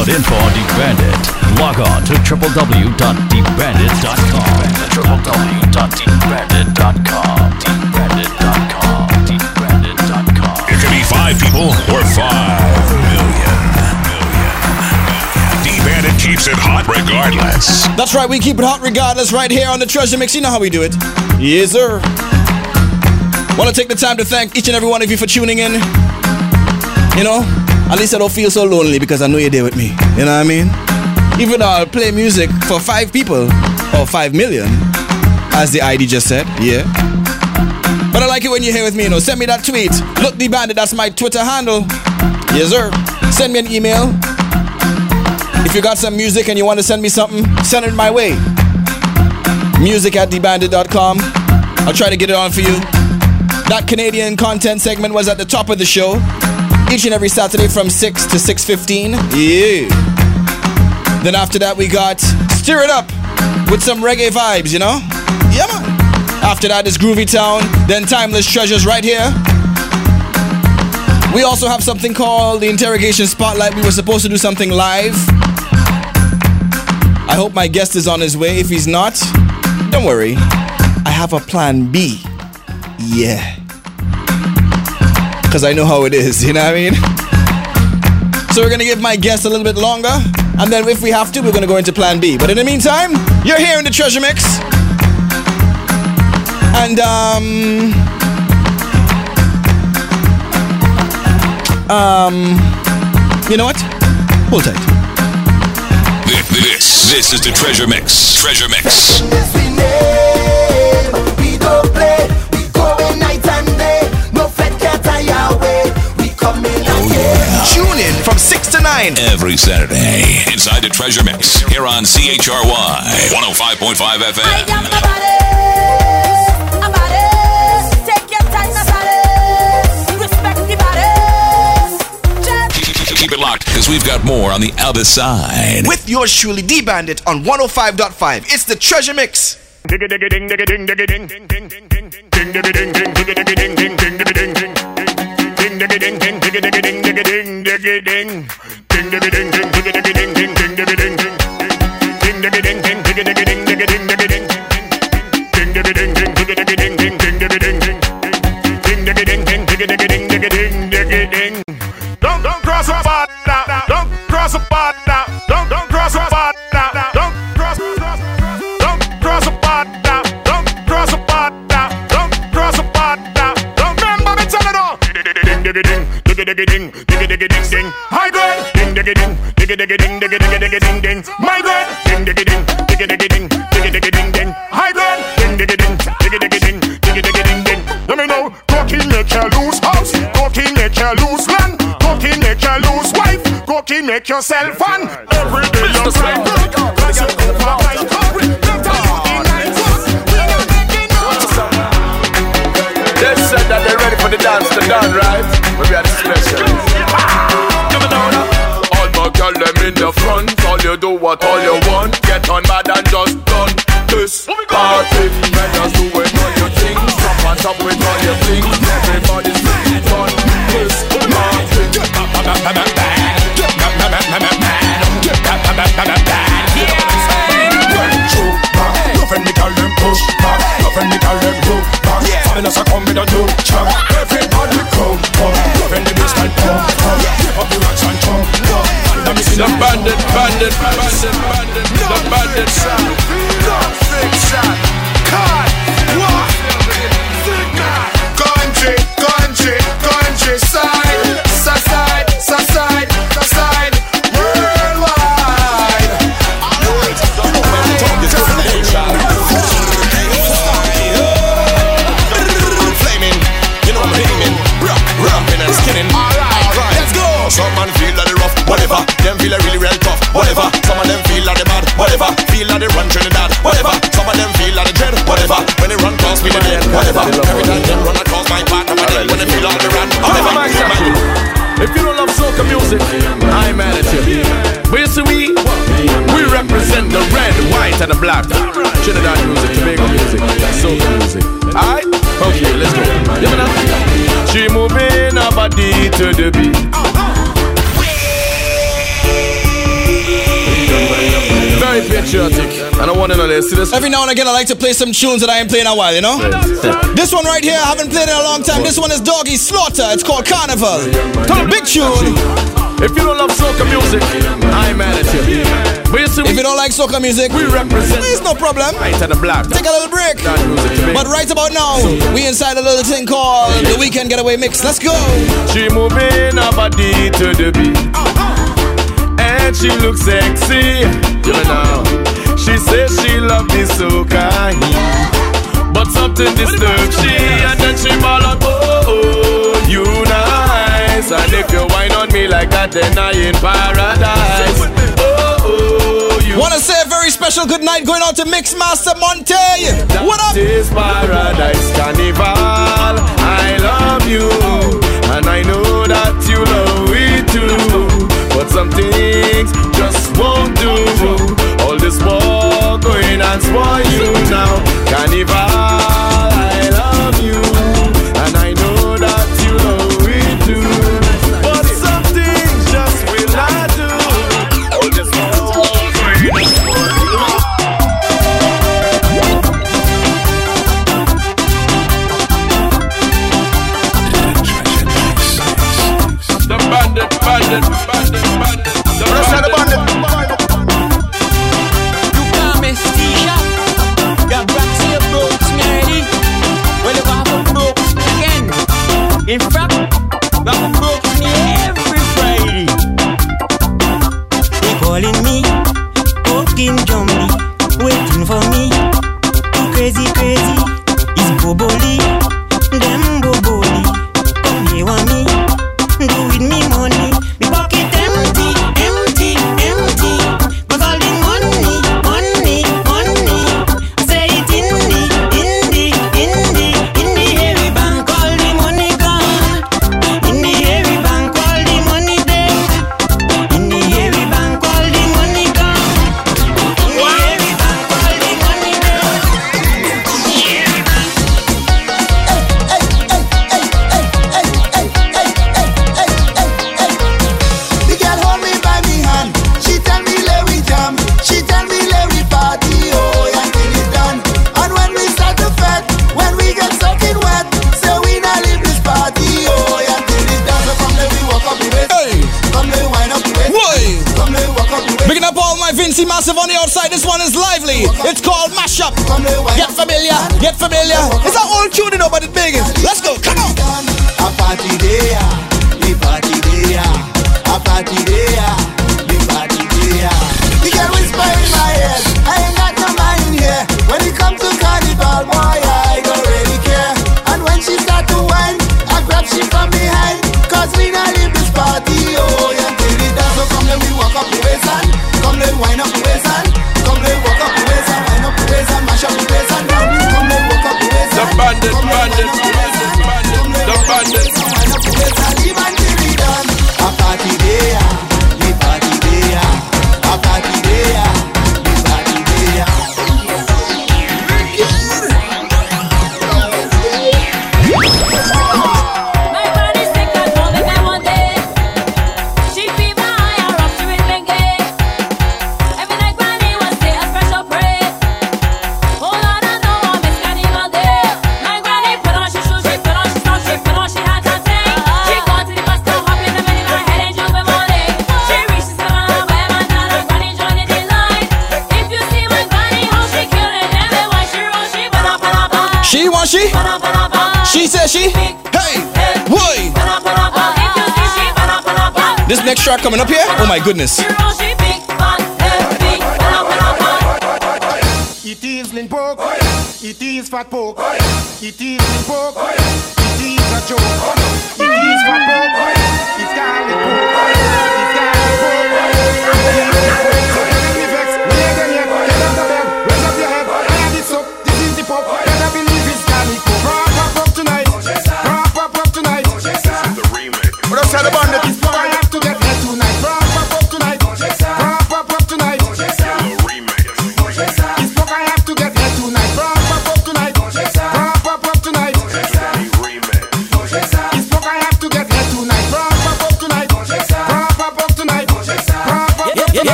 out info on D Bandit, log on to www.dbandit.com. www.dbandit.com. Dbandit.com. Dbandit.com. It could be five people or five million. D Bandit keeps it hot regardless. That's right, we keep it hot regardless right here on the Treasure Mix. You know how we do it. Yes, sir. Want to take the time to thank each and every one of you for tuning in. You know, at least I don't feel so lonely because I know you're there with me. You know what I mean? Even though I'll play music for five people or five million, as the ID just said. Yeah. But I like it when you're here with me, you know. Send me that tweet. Look the bandit, that's my Twitter handle. Yes, sir. Send me an email. If you got some music and you want to send me something, send it my way. Music at dbandit.com. I'll try to get it on for you. That Canadian content segment was at the top of the show. Each and every Saturday from 6 to 6.15. Yeah. Then after that we got Stir It Up with some reggae vibes, you know? Yeah, man. After that is Groovy Town, then Timeless Treasures right here. We also have something called the Interrogation Spotlight. We were supposed to do something live. I hope my guest is on his way. If he's not, don't worry. I have a plan B. Yeah. Because I know how it is, you know what I mean? So we're going to give my guest a little bit longer. And then if we have to, we're going to go into plan B. But in the meantime, you're here in the Treasure Mix. And, um. Um. You know what? Hold tight. This, this, this is the Treasure Mix. Treasure Mix. From 6 to 9 every Saturday inside the Treasure Mix here on CHRY 105.5 FM. Keep it locked because we've got more on the other side. With yours truly, D Bandit on 105.5. It's the Treasure Mix. diggy ding, ding diggy ding ding diggy diggy ding ding ding diggy ding ding, ding diggy ding ding diggy diggy ding diggy ding. yourself on. See this? Every now and again, I like to play some tunes that I ain't playing a while, you know? this one right here, I haven't played in a long time. This one is Doggy Slaughter. It's called Carnival. Big tune. If you don't love soca music, I'm mad at you. But you see, if you don't like soca music, we represent. It's no problem. Right the block. Take a little break. But right about now, we inside a little thing called the Weekend Getaway Mix. Let's go. She moving her body to the beat, oh, oh. and she looks sexy. You know. She says she love me so kind, but something disturbs she, and then she ball out, oh, oh, you nice, and if you whine on me like that, then I in paradise. Oh, oh, Wanna say a very special good night going on to Mixmaster Monte. That what up? This paradise carnival. I love you, and I know that you love me too. But some things just won't do. All this dance for you now. Carnival. coming up here? Oh my goodness.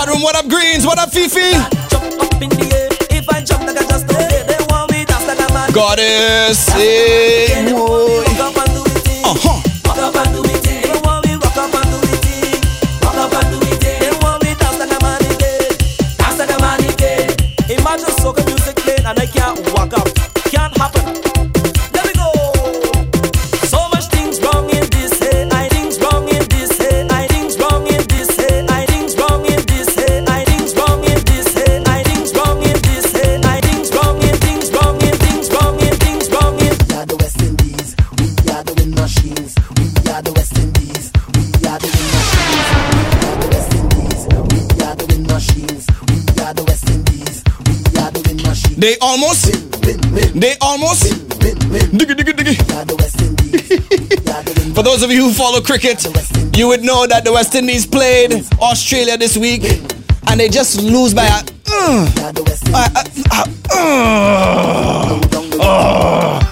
Chat room, what up, Greens? What up, Fifi? I. Goddess. They almost. They almost. Diggy, diggy, diggy. For those of you who follow cricket, you would know that the West Indies played Australia this week and they just lose by a. Uh, uh, uh, uh.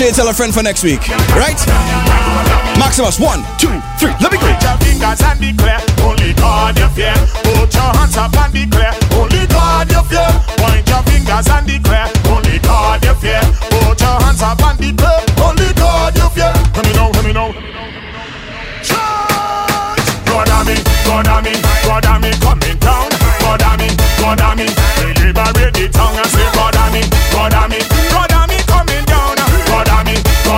shade, tell a friend for next week. Right? Maximus, one, two, three, let me go. Put your fingers and declare, only God you fear. Put your hands up and declare, only God you fear. Point your fingers and declare, only God you fear. Put your hands up and declare, only God you fear. Let me know, let me know. Charge! God, I God, I God, I coming down. God, I mean, God, I mean, deliberate the tongue and say, God, I God, I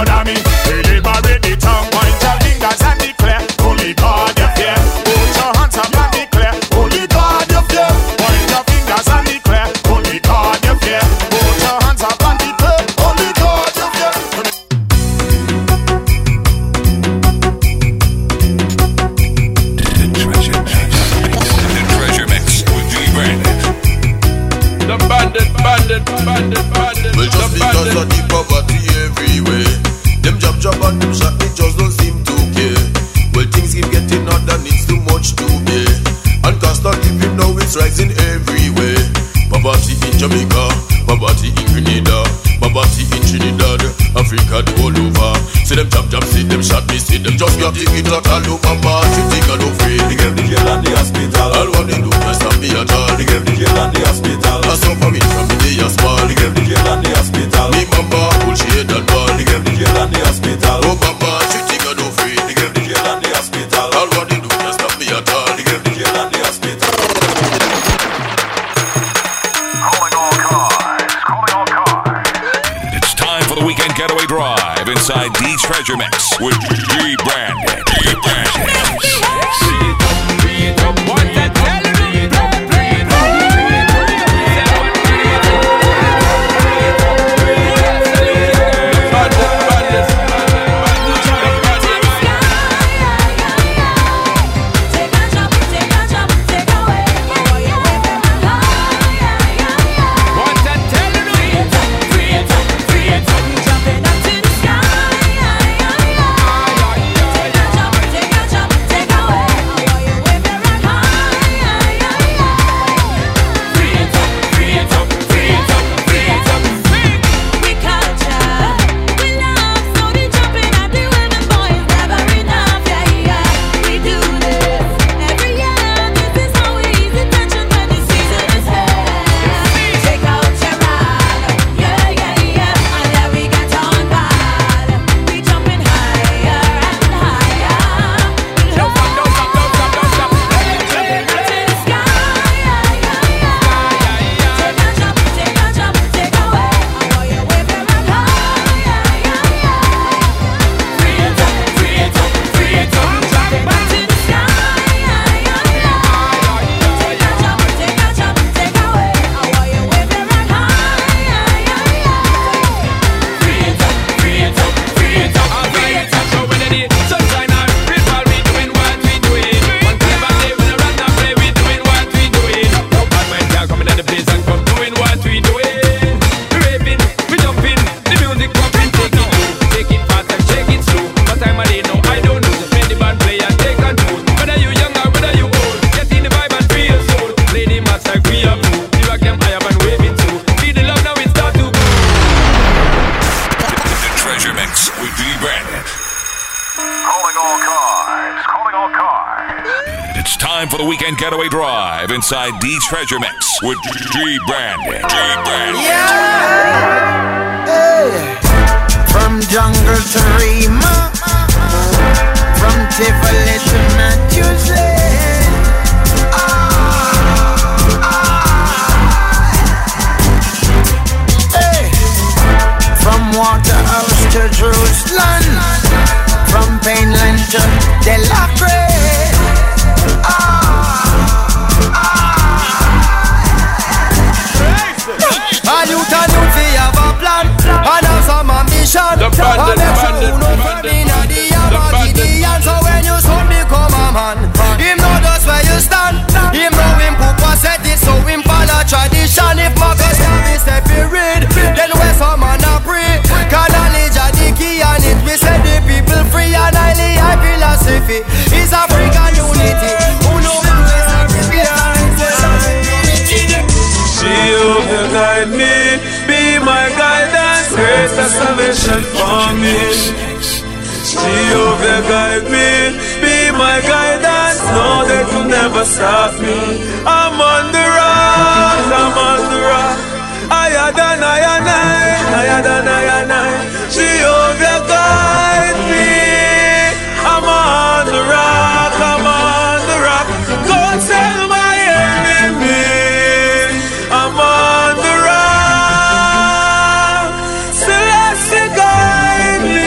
blood of me. Deliberate the tongue. with treasure mix with Me. I'm on the rock, I'm on the rock. Tell my I'm on the rock. Me.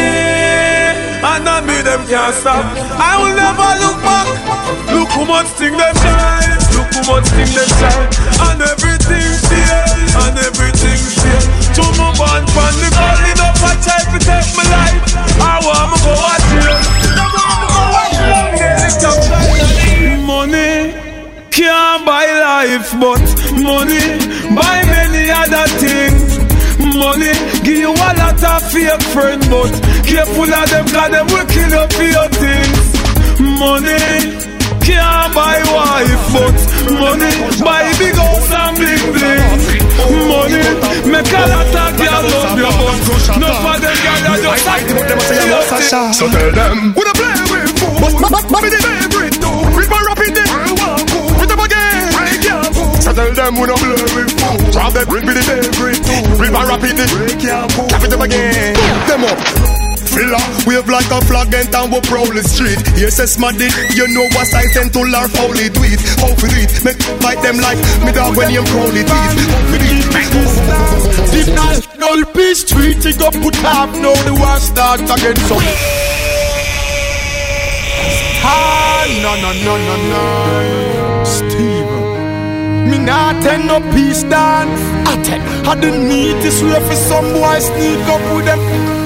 And I them can't stop. I will never look back. Look who much thing them try, Look who much thing them shine. but money buy many other things. Money give you a lot of fake friend, but careful of them, cause them will kill you for your things. Money can't buy wife, but money buy big house and big bling. Money make a lot of girls love you, but no for them girls that just like So tell them, we don't play with tell them we no play with food. Drop them with the every two. River rapid it. Cap it up again. Them up. fill up, wave like a flag and down we prowl the street. Yes, it's my it. You know what I tend to larf foul they do it. How we do it. Make fight them like me dog when you prowl it. How we do it. Signal, null peace street. It up put up. Now the war start again. So. Ah, no, no, no, no, no. Not attend no peace dance. Attend, I didn't need this way for some boy sneak up with them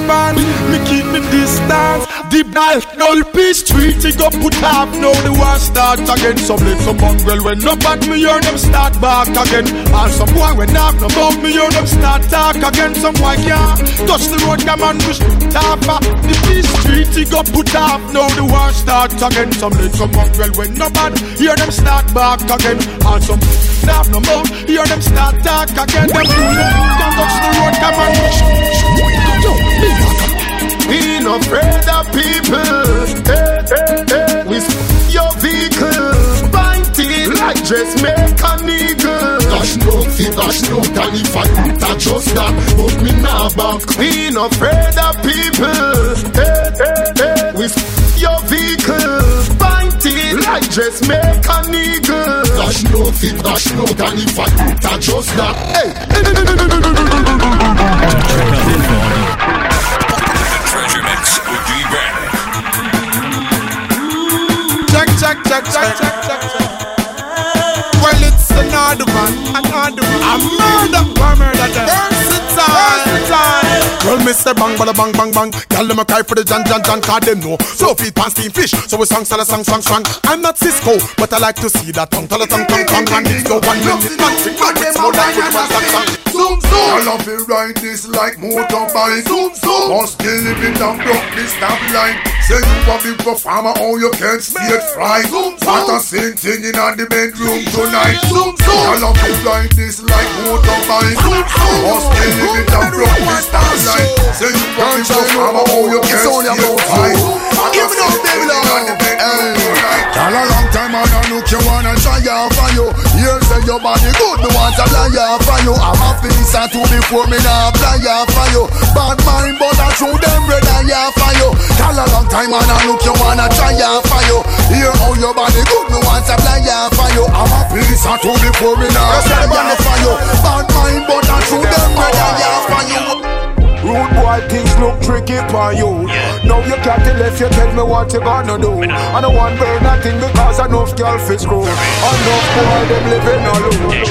man. Me keep me distance. Deep dive, no peace street, it go put up. Now the war start again. Some little mongrel when no bad me hear them start back again. And some boy when knock no about me hear them start talk again. Some boy can't touch the road, come on, push up. The peace street, it go put up. Now the war start again. Some little mongrel when no bad hear them start back again. And some knock no more hear them start talk again. Them fool can't touch the road, come on, push. Yo, We not afraid of people. Hey, hey, hey. We your vehicle. Bind like dressmaker nigga. Dash no fit, dash no than if I that just that. But me nah back. We not afraid of people. Hey, hey, hey. We your vehicle. Bind like dressmaker nigga. Dash no fit, dash no than if I that just that. Hey. Well, it's another man, another man. A murder, a murder them. Girl, me say bang, bada bang, bang, bang. Girl, them a cry for the Jan, Jan, Jan, cause them know. So feet pants steam fish, so we song, sell a song, song, song. I'm not Cisco, but I like to see that tongue, tell a tongue, tongue, tongue, and it's no one minute, man, sing, man, it's more like good man, song, song. Zoom zoom. I love it ride this like motorbike. Zoom zoom. Must kill it in down block this stop line. Say you a big performer, oh you can't see it fry. Zoom zoom. What a same thing in the bedroom tonight. Zoom zoom. I love it ride this like motorbike. Zoom zoom. Must kill it in down block this stop line. You you. Give it up, baby, a long time I look you wanna try for you. Here say your body good, me want to fly for you. I'm a piece of two before me for you. Bad mind, but I through them red eye for you. All a long time I look you wanna try for you. Here how your body good, me want to out for you. I'm a piece of two before me for you. Bad mind, but I through them red eye for you. Rude boy, things look tricky for you. Now you can't if you tell me what you gonna do. I don't want burn nothing because enough girl fit screw. Enough boy, them living alone.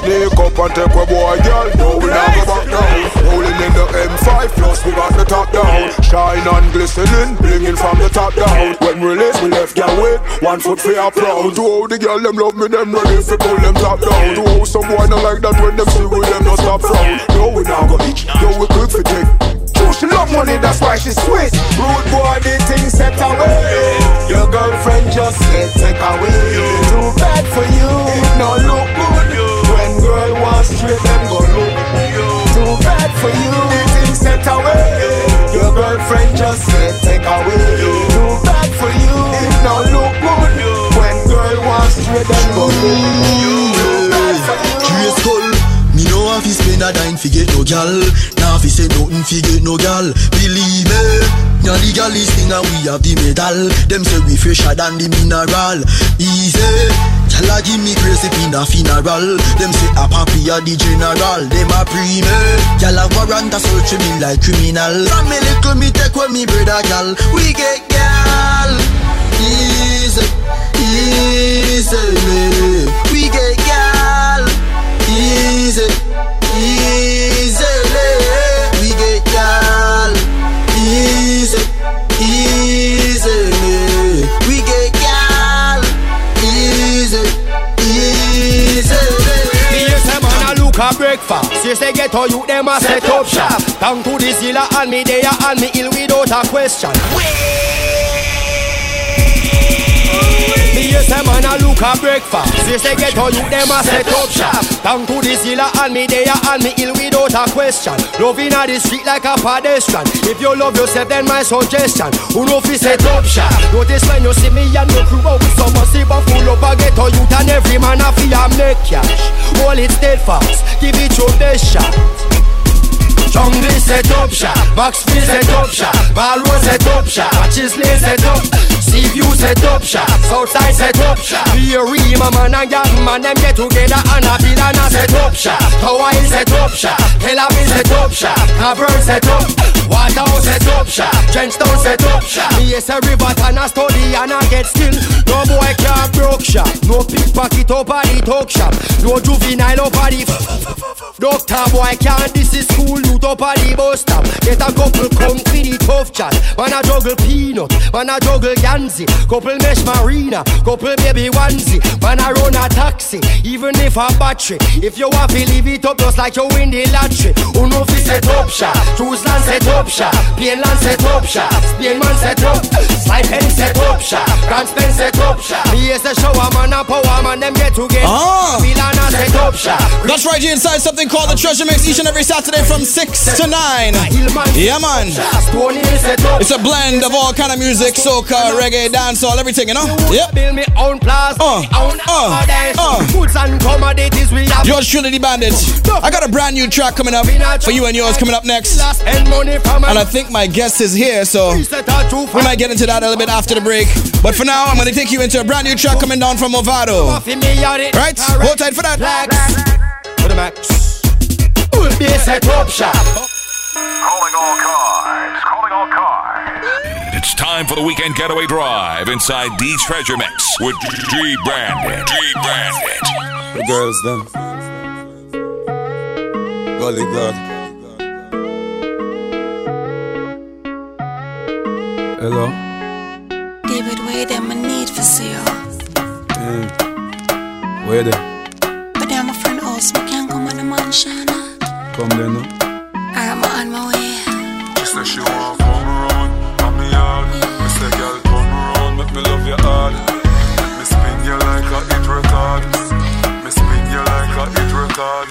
Sneak up and take a boy, girl. No, we not go back down. Rolling in the M5 plus we got the top down. Shine and glistening, blinging from the top down. When we release, we left girl with one foot for a proud. To all the girl them love me, them ready to pull them top down. To all some boy not like that when them see with them no stop from. No, we not go itch. No, we quick for take. True, she love money, that's why she sweet. Rude boy, the thing set away. Your girlfriend just said take away. Too bad for you, no look good. When girl wants straight, them go look. Too bad for you, the thing set away. Your girlfriend just said take away. Too bad for you, no look good. When girl wants straight, them go look. Too bad for you. Me know if you spend a dime fi get no gal. Now if you say nothing fi get no gal. Believe me Now the gal is thing and we have the medal. Them say we fresher than the mineral. Easy. Gal a give me crazy in a funeral. Them say a papi a the general. Them a pre me. Gal a warrant a search me like criminal. From me little me take with me brother gal. We get gal. Easy Easy We get gal Easy, easily we get y'all. Easy, easily we get y'all. Easy, easily. Yes, a man a look a breakfast. Yes, they get all you them a set up shop. Down to the zilla and me there and me ill without a question. Yes, a man a look a breakfast. They get all you them a set up shop. Down to the zilla and me there and me ill without a question. Loving a the street like a pedestrian. If you love yourself, then my suggestion. Who know fi set up shop? Notice when you see me and no crew out with some massive and full up a ghetto youth and every man a fi a make cash. Hold it steadfast, give it your best shot. Jungle set up shop, Max Free set up shop, Balro set up shop, Chisley set up, set up shop, Southside set up shop. A real man and young man, them get together and a build and a set up shop. Hill set up shop, Tel Aviv set up shop, Cavern set up, Waterhouse set up shop, Trenchtown set up shop. Me yes a river and a study and a get skill. No boy can't broke shop, no pickpocket over the talk shop, no juvenile over the Doctor boy can't this is school up at the bus stop. Get a couple come for the tough chat. Man a juggle peanut, man a juggle Yanzi, couple mesh marina, couple baby onesie. Man a run a taxi, even if a battery. If you want to leave it up just like you win the lottery. Who know fi set up shop, Cruise land set up shop, Plain land set up shop, Spain man set up, Slide Penny set up shop, Grand Spend set up shop. Me is a shower man a power man them get together. Ah. Set up shop. That's right, you inside something called the Treasure Mix each and every Saturday from 6 to 9. Yeah, man. It's a blend of all kind of music, soca, reggae, dancehall, everything, you know? Yep. Build me own place, Uh, own uh, orders. uh. Goods and commodities we have. Yours truly, the bandit. I got a brand new track coming up for you and yours coming up next. And money from And I think my guest is here, so we might get into that a little bit after the break. But for now, I'm going to take you into a brand new track coming down from Ovado. Right? Hold tight for that. For the max. Will be set up shop. Calling all cars. Calling all cars. It's time for the weekend getaway drive inside D Treasure Mix with D Bandit. D Bandit. The girls them. Golly God. Hello. David, where them I need for see you. Yeah. Where they? But I'm a friend house, we can't come on the mansion. Come there now. I'm on my way. She say she want you hard. Me spin you like a hit record. Me spin you like a hit record.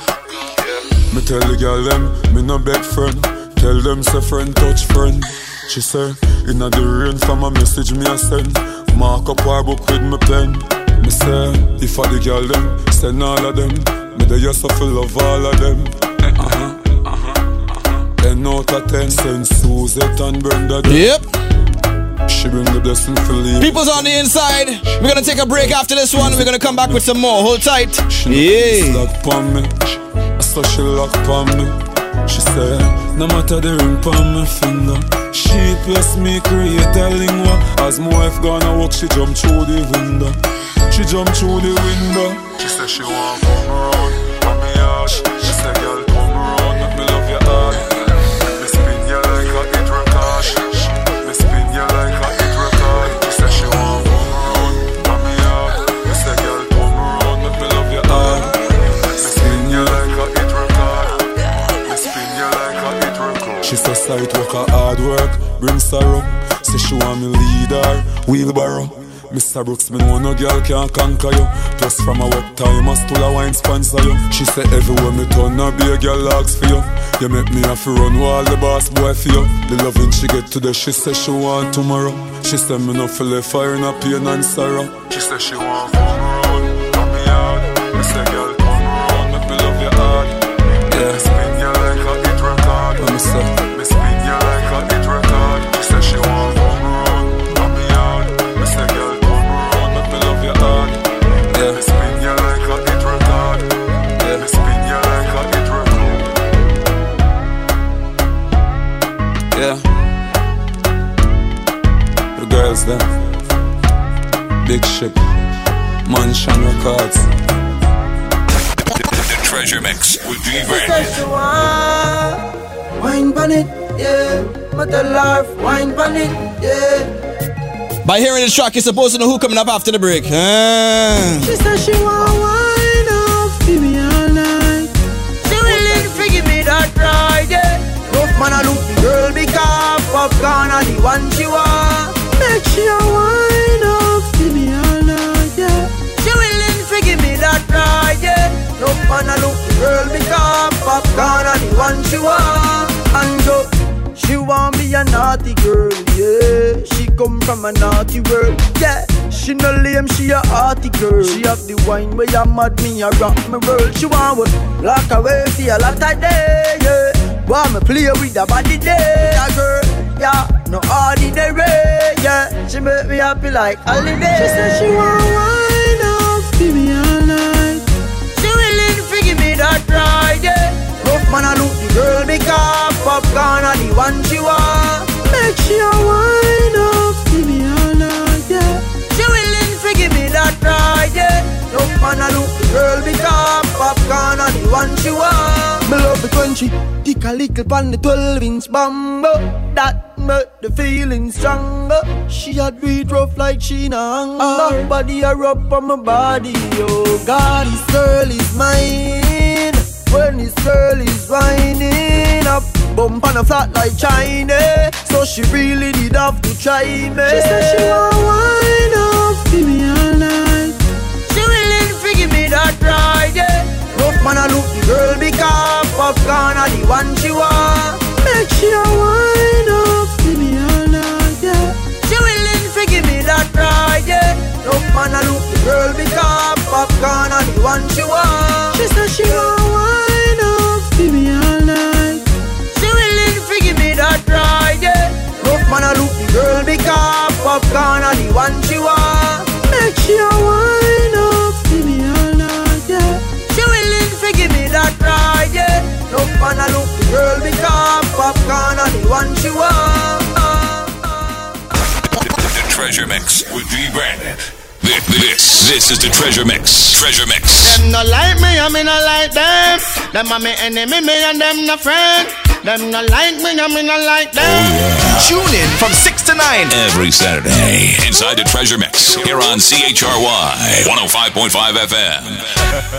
Me tell the girl them, me no beg friend. Tell them say friend touch friend. She say, inna the rain from a message me a send. Mark up our book with me pen. Me say, if I the girl them, send all of them. Me the just to love all of them. Uh-huh. uh Ten out of ten, send Suzette and Brenda. Them. Yep. She bring the blessing for leave. People's on the inside. We're gonna take a break after this one. We're gonna come back with some more. Hold tight. Yeah. Lock pon me. I saw she lock pon me. She said, no matter the ring pon my finger. She plus me create a lingua. As my wife gonna walk, she jump through the window. She jump through the window. She said she want come around, She say sight work a hard work, bring sorrow. Say she want me lead her, wheelbarrow. Mr. Brooks, me know no girl can conquer you. Plus from a work time, I still a wine sponsor you. She say everywhere me turn, I be a girl logs for you. You make me have to run while the boss boy for you. The loving she get today, she say she want tomorrow. She say me no feel fire in a pain and sorrow. She say she want around, come me hard. Me say girl The them. Big ship. Mansion records. The Treasure Mix with D Say Bandit. she want wine pon yeah. Me tell her wine pon yeah. By hearing this track, you're supposed to know who coming up after the break. Ah. She said she want wine off, give me all night. She willing to give me that ride, yeah. Rough man a look the girl because popcaan a the one she want. She a wine off, give me all night, yeah. She willing to give me that ride, yeah. Rough man a look girl because popcaan a the one she want. And go. She want me a naughty girl, yeah. She come from a naughty world, yeah. She no lame, she a hearty girl. She have the wine where you mad me, a rock my world. She want what lock away for a lot of day, yeah. Want me play with the body day, a girl, yeah, no ordinary, yeah. She make me happy like holiday. She said she want wine up, give me all night. She willing to give me that ride, yeah. Rough man, I look the girl because popcaan are the one she want. Make she a wine up, give me all night, yeah. She willing to give me that ride, yeah. Rough man, I look the girl because popcaan are the one she want. Me love the country, dick a little pan the 12 inch bambo. That make the feeling stronger. She had beat rough like she na hunger. Body a rub on my body, oh God, this girl is mine. When this girl is whining up, bump on a flat like China. So she really did have to try me. She said she want wine up, give me all night. She willing to give me that ride, yeah. Rough man, I look the girl be because popcaan are the one she want. Make she a wine yeah. Rough man, I look the girl because popcaan are the one she want. She said she want wine up, give me all night. She willing to give me that ride, yeah. Rough man, I look the girl because popcaan are the one she want. Make she a wine up, give me all night, yeah. She willing to give me that ride, yeah. Rough man, I look the girl because popcaan are the one she want. The Treasure Mix with D Bandit. This, this, this is the Treasure Mix. Treasure Mix. Them no like me, I me no like them. Them are me enemy, me and them no friend. Them no like me, I me no like them. Oh, Tune in from 6 to 9 every Saturday inside the Treasure Mix here on CHRY 105.5 FM.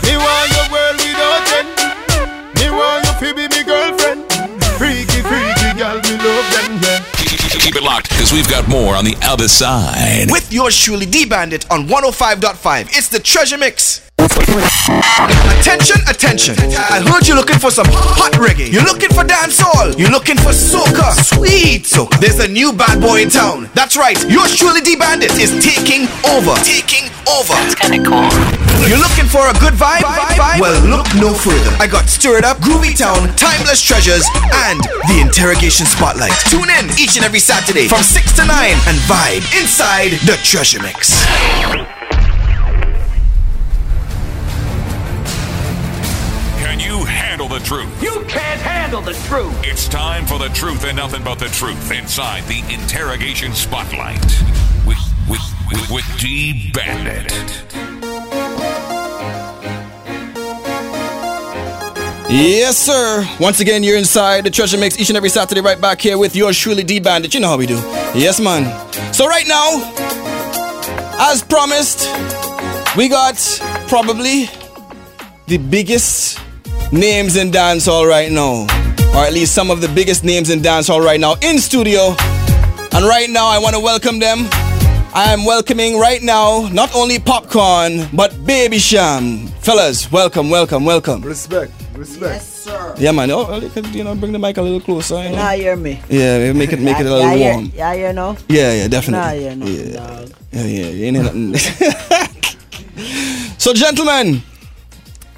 Me want your world without end. Me want you to be me girlfriend. Freaky, freaky girl, me love them, yeah. Keep it locked because we've got more on the other side. With yours truly, D Bandit on 105.5. It's the Treasure Mix. Attention, attention. I heard you're looking for some hot reggae. You're looking for dancehall. You're looking for soca. Sweet soca. There's a new bad boy in town. That's right. Yours truly, D Bandit, is taking over. Taking over. That's kind of cool. You're looking for a good vibe? Well, look no further. I got Stirred Up, Groovy Town, Timeless Treasures, and the Interrogation Spotlight. Tune in each and every Saturday from 6 to 9 and vibe inside the Treasure Mix. Handle the truth? You can't handle the truth. It's time for the truth and nothing but the truth inside the Interrogation Spotlight with, with, with, with D Bandit. Yes, sir. Once again, you're inside the Treasure Mix each and every Saturday, right back here with yours truly, D Bandit. You know how we do. Yes, man. So, right now, as promised, we got probably the biggest names in dancehall right now, or at least some of the biggest names in dancehall right now in studio. And right now, I want to welcome them. I am welcoming right now not only Popcaan, but Baby Cham. Fellas, welcome, welcome, welcome. Respect, respect. Yes, sir. Yeah, man. Oh, well, you could, you know, bring the mic a little closer. You know? Now hear me. Yeah, make it make it a little yeah, warm. Yeah, you know. Yeah, yeah, definitely. Nah, yeah, no, yeah. yeah, yeah, you ain't nothing. so, gentlemen,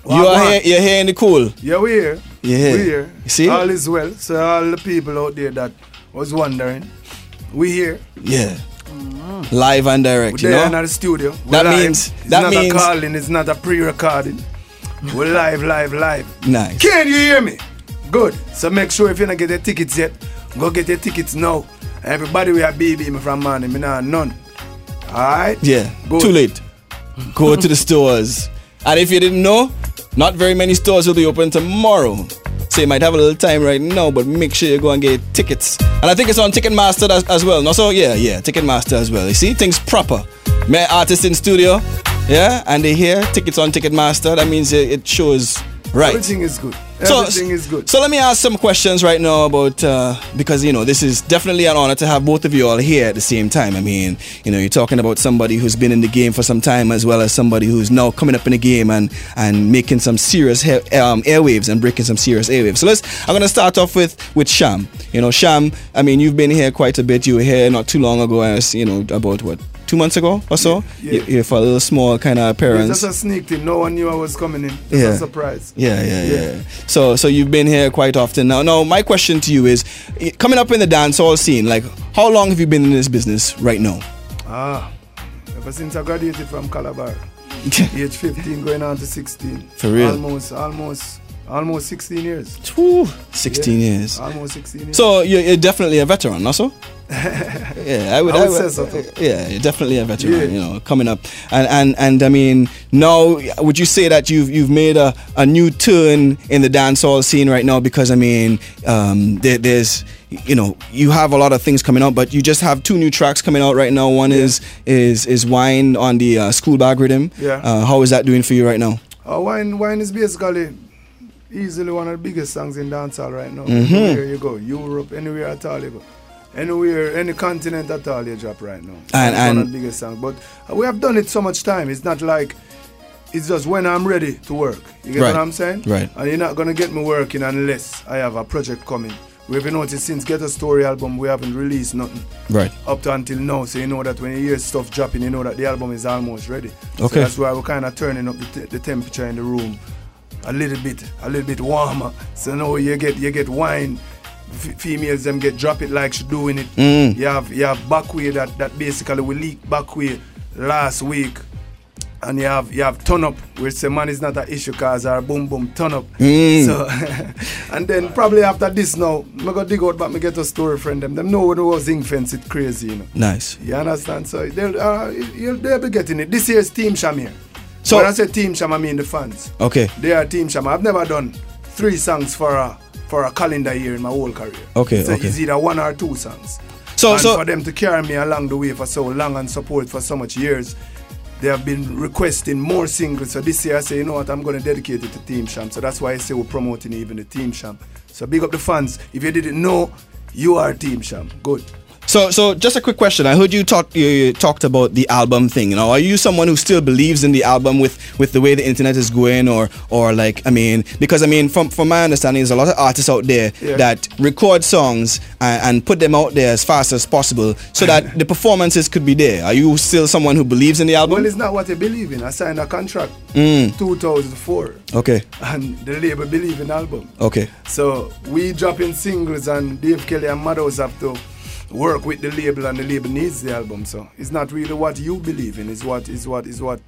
you are here. You're here in the cool. Yeah, we here. You here? We here. You see? All is well. So all the people out there that was wondering, we here. Yeah. Mm-hmm. Live and direct. We're you there know. in the studio. We're That live. means- it's that not means- a calling. It's not a pre-recording. We're live, live, live. Nice. Can you hear me? Good. So make sure if you don't get your tickets yet, go get your tickets now. Everybody we have BB me from morning, me nah none. Alright? Yeah. Good. Too late. Go to the stores. And if you didn't know, not very many stores will be open tomorrow. So you might have a little time right now, but make sure you go and get tickets. And I think it's on Ticketmaster as, as well. No, so yeah, yeah, Ticketmaster as well. You see, things proper. My artist in studio, yeah, and they hear tickets on Ticketmaster. That means it, it shows right. Everything is good. So- is good. So let me ask some questions right now about uh, because you know this is definitely an honor to have both of you all here at the same time. I mean, you know, you're talking about somebody who's been in the game for some time as well as somebody who's now coming up in the game and and making some serious he- um, airwaves and breaking some serious airwaves. So let's. I'm gonna start off with with Cham. You know, Cham. I mean, you've been here quite a bit. You were here not too long ago, as you know, about what two months ago or so. Yeah. You, you for a little small kind of Yeah, appearance. just a sneak thing. No one knew I was coming in. Just Yeah. a surprise. Yeah, yeah, yeah, So, so you've been here quite often now. Now, my question to you is, coming up in the dance dancehall scene, like, how long have you been in this business right now? Ah, ever since I graduated from Calabar, age 15 going on to 16. For real? Almost, almost, almost 16 years. Whew, 16 Yeah, years. Almost 16 years. So you're, you're definitely a veteran, also. yeah, I would. I would say so. Yeah, you're definitely a veteran. Yeah. You know, coming up, and and and I mean, now would you say that you've you've made a, a new turn in the dancehall scene right now? Because I mean, um, there, there's you know you have a lot of things coming out, but you just have two new tracks coming out right now. One is is is wine on the uh, school bag rhythm. Yeah. Uh, how is that doing for you right now? Uh, wine, wine is basically easily one of the biggest songs in dancehall right now. Mhm. Anywhere you go, Europe, anywhere at all you go. Anywhere, any continent at all you drop right now. And- it's one of the biggest songs. But we have done it so much time. It's not like it's just when I'm ready to work. You get Right. what I'm saying? Right. And you're not gonna get me working unless I have a project coming. We've noticed since Ghetto Story album, we haven't released nothing Right. up to until now. So you know that when you hear stuff dropping, you know that the album is almost ready. So Okay. that's why we're kind of turning up the, the temperature in the room a little bit, a little bit warmer. So now you get you get wine. F- females them get drop it like she doing it. Mm. You have you have backway that that basically we leak backway last week. And you have you have turn up, which say man is not an issue cause our boom boom turn up. Mm. So and then probably after this now, me go dig out but me get a story friend them. Them know when it was zinc fence it crazy, you know. Nice. You understand? So they'll uh, they'll be getting it. This year's Team Cham here. So- when I say Team Cham, I mean the fans. Okay. They are Team Cham. I've never done three songs for a for a calendar year in my whole career. Okay, So okay. it's either one or two songs. So- and so- for them to carry me along the way for so long and support for so much years, they have been requesting more singles. So this year I say, you know what, I'm gonna dedicate it to Team Cham. So that's why I say we're promoting even the Team Cham. So big up the fans. If you didn't know, you are Team Cham. Good. So, so just a quick question. I heard you talk you, talked about the album thing. You know, are you someone who still believes in the album with with the way the internet is going, or or like I mean, because I mean, from from my understanding, there's a lot of artists out there Yeah. that record songs and, and put them out there as fast as possible, so that the performances could be there. Are you still someone who believes in the album? Well, it's not what you believe in. I signed a contract Mm. 2004, Okay, and the label believe in album. okay, So we dropping singles, and Dave Kelly and Madhouse have to work with the label, and the label needs the album. So it's not really what you believe in. It's what is what is what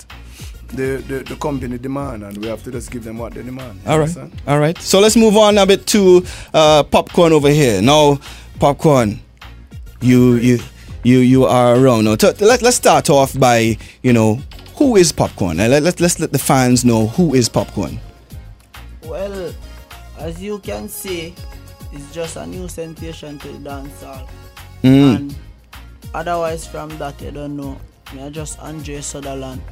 the, the the company demand, and we have to just give them what they demand. All right, understand? all right. So let's move on a bit to uh, popcaan over here. Now, popcaan, you you you you are around. Now, t- let, let's start off by you know who is popcaan. Let, let, let's let the fans know who is popcaan. Well, as you can see, it's just a new sensation to the dancehall. Mm. And otherwise from that you don't know. Me I just Andre Sutherland.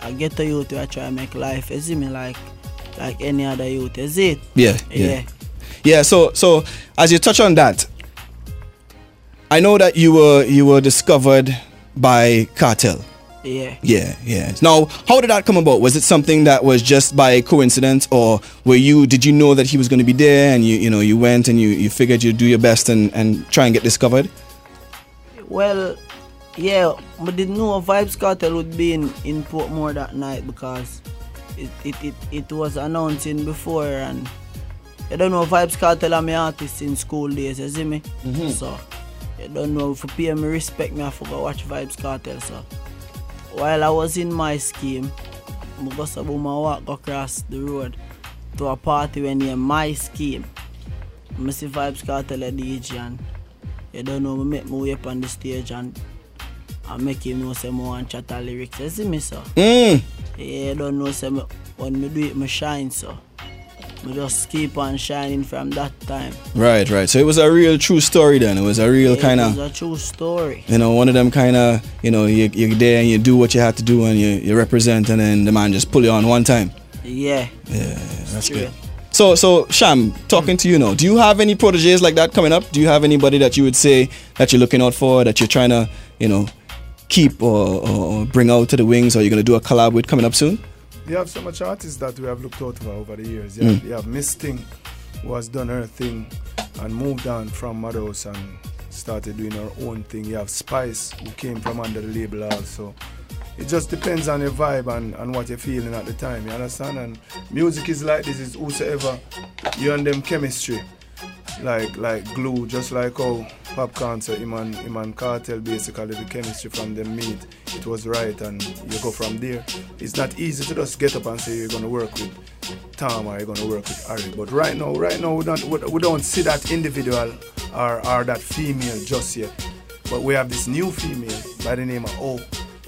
I, I get a youth I try to make life easy me like like any other youth, is it? Yeah, yeah, yeah. So so as you touch on that, I know that you were you were discovered by Kartel. Yeah. Yeah, yeah. Now, how did that come about? Was it something that was just by coincidence, or were you? Did you know that he was going to be there, and you, you know, you went and you, you figured you'd do your best and, and try and get discovered? Well, yeah, but didn't know Vybz Kartel would be in, in Portmore that night because it, it, it, it was announcing before and I don't know Vybz Kartel are my artists in school days, you see me? Mhm. So I don't know if you pay me respect me I forgot watch Vybz Kartel so while I was in my scheme, I boom, I walk across the road to a party when near my scheme. I see Vybz Kartel a DJ and you don't know, me make my way up on the stage and I make him know say me want chat a lyrics. You see me so? Mm. Yeah, you don't know say me, when me do it, me shine so. Me just keep on shining from that time. Right, right. So it was a real true story then. It was a real Yeah, kind It of, was a true story. you know, one of them kind of, you know, you, you're there and you do what you have to do and you, you represent, and then the man just pull you on one time. Yeah. Yeah, that's Straight. good. So, so Cham, talking to you now, do you have any proteges like that coming up? Do you have anybody that you would say that you're looking out for, that you're trying to, you know, keep or, or, or bring out to the wings, or you're gonna do a collab with coming up soon? You have so much artists that we have looked out for over the years. You have, Mm. have Miss Thing, who has done her thing and moved on from Madhouse and started doing her own thing. You have Spice, who came from under the label also. It just depends on your vibe and, and what you're feeling at the time, you understand? And music is like this, is whosoever you and them chemistry. Like like glue, just like how Pop him and, him and Kartel basically the chemistry from them meet. It was right and you go from there. It's not easy to just get up and say you're gonna work with Tom or you're gonna work with Harry. But right now, right now we don't we, we don't see that individual or, or that female just yet. But we have this new female by the name of O.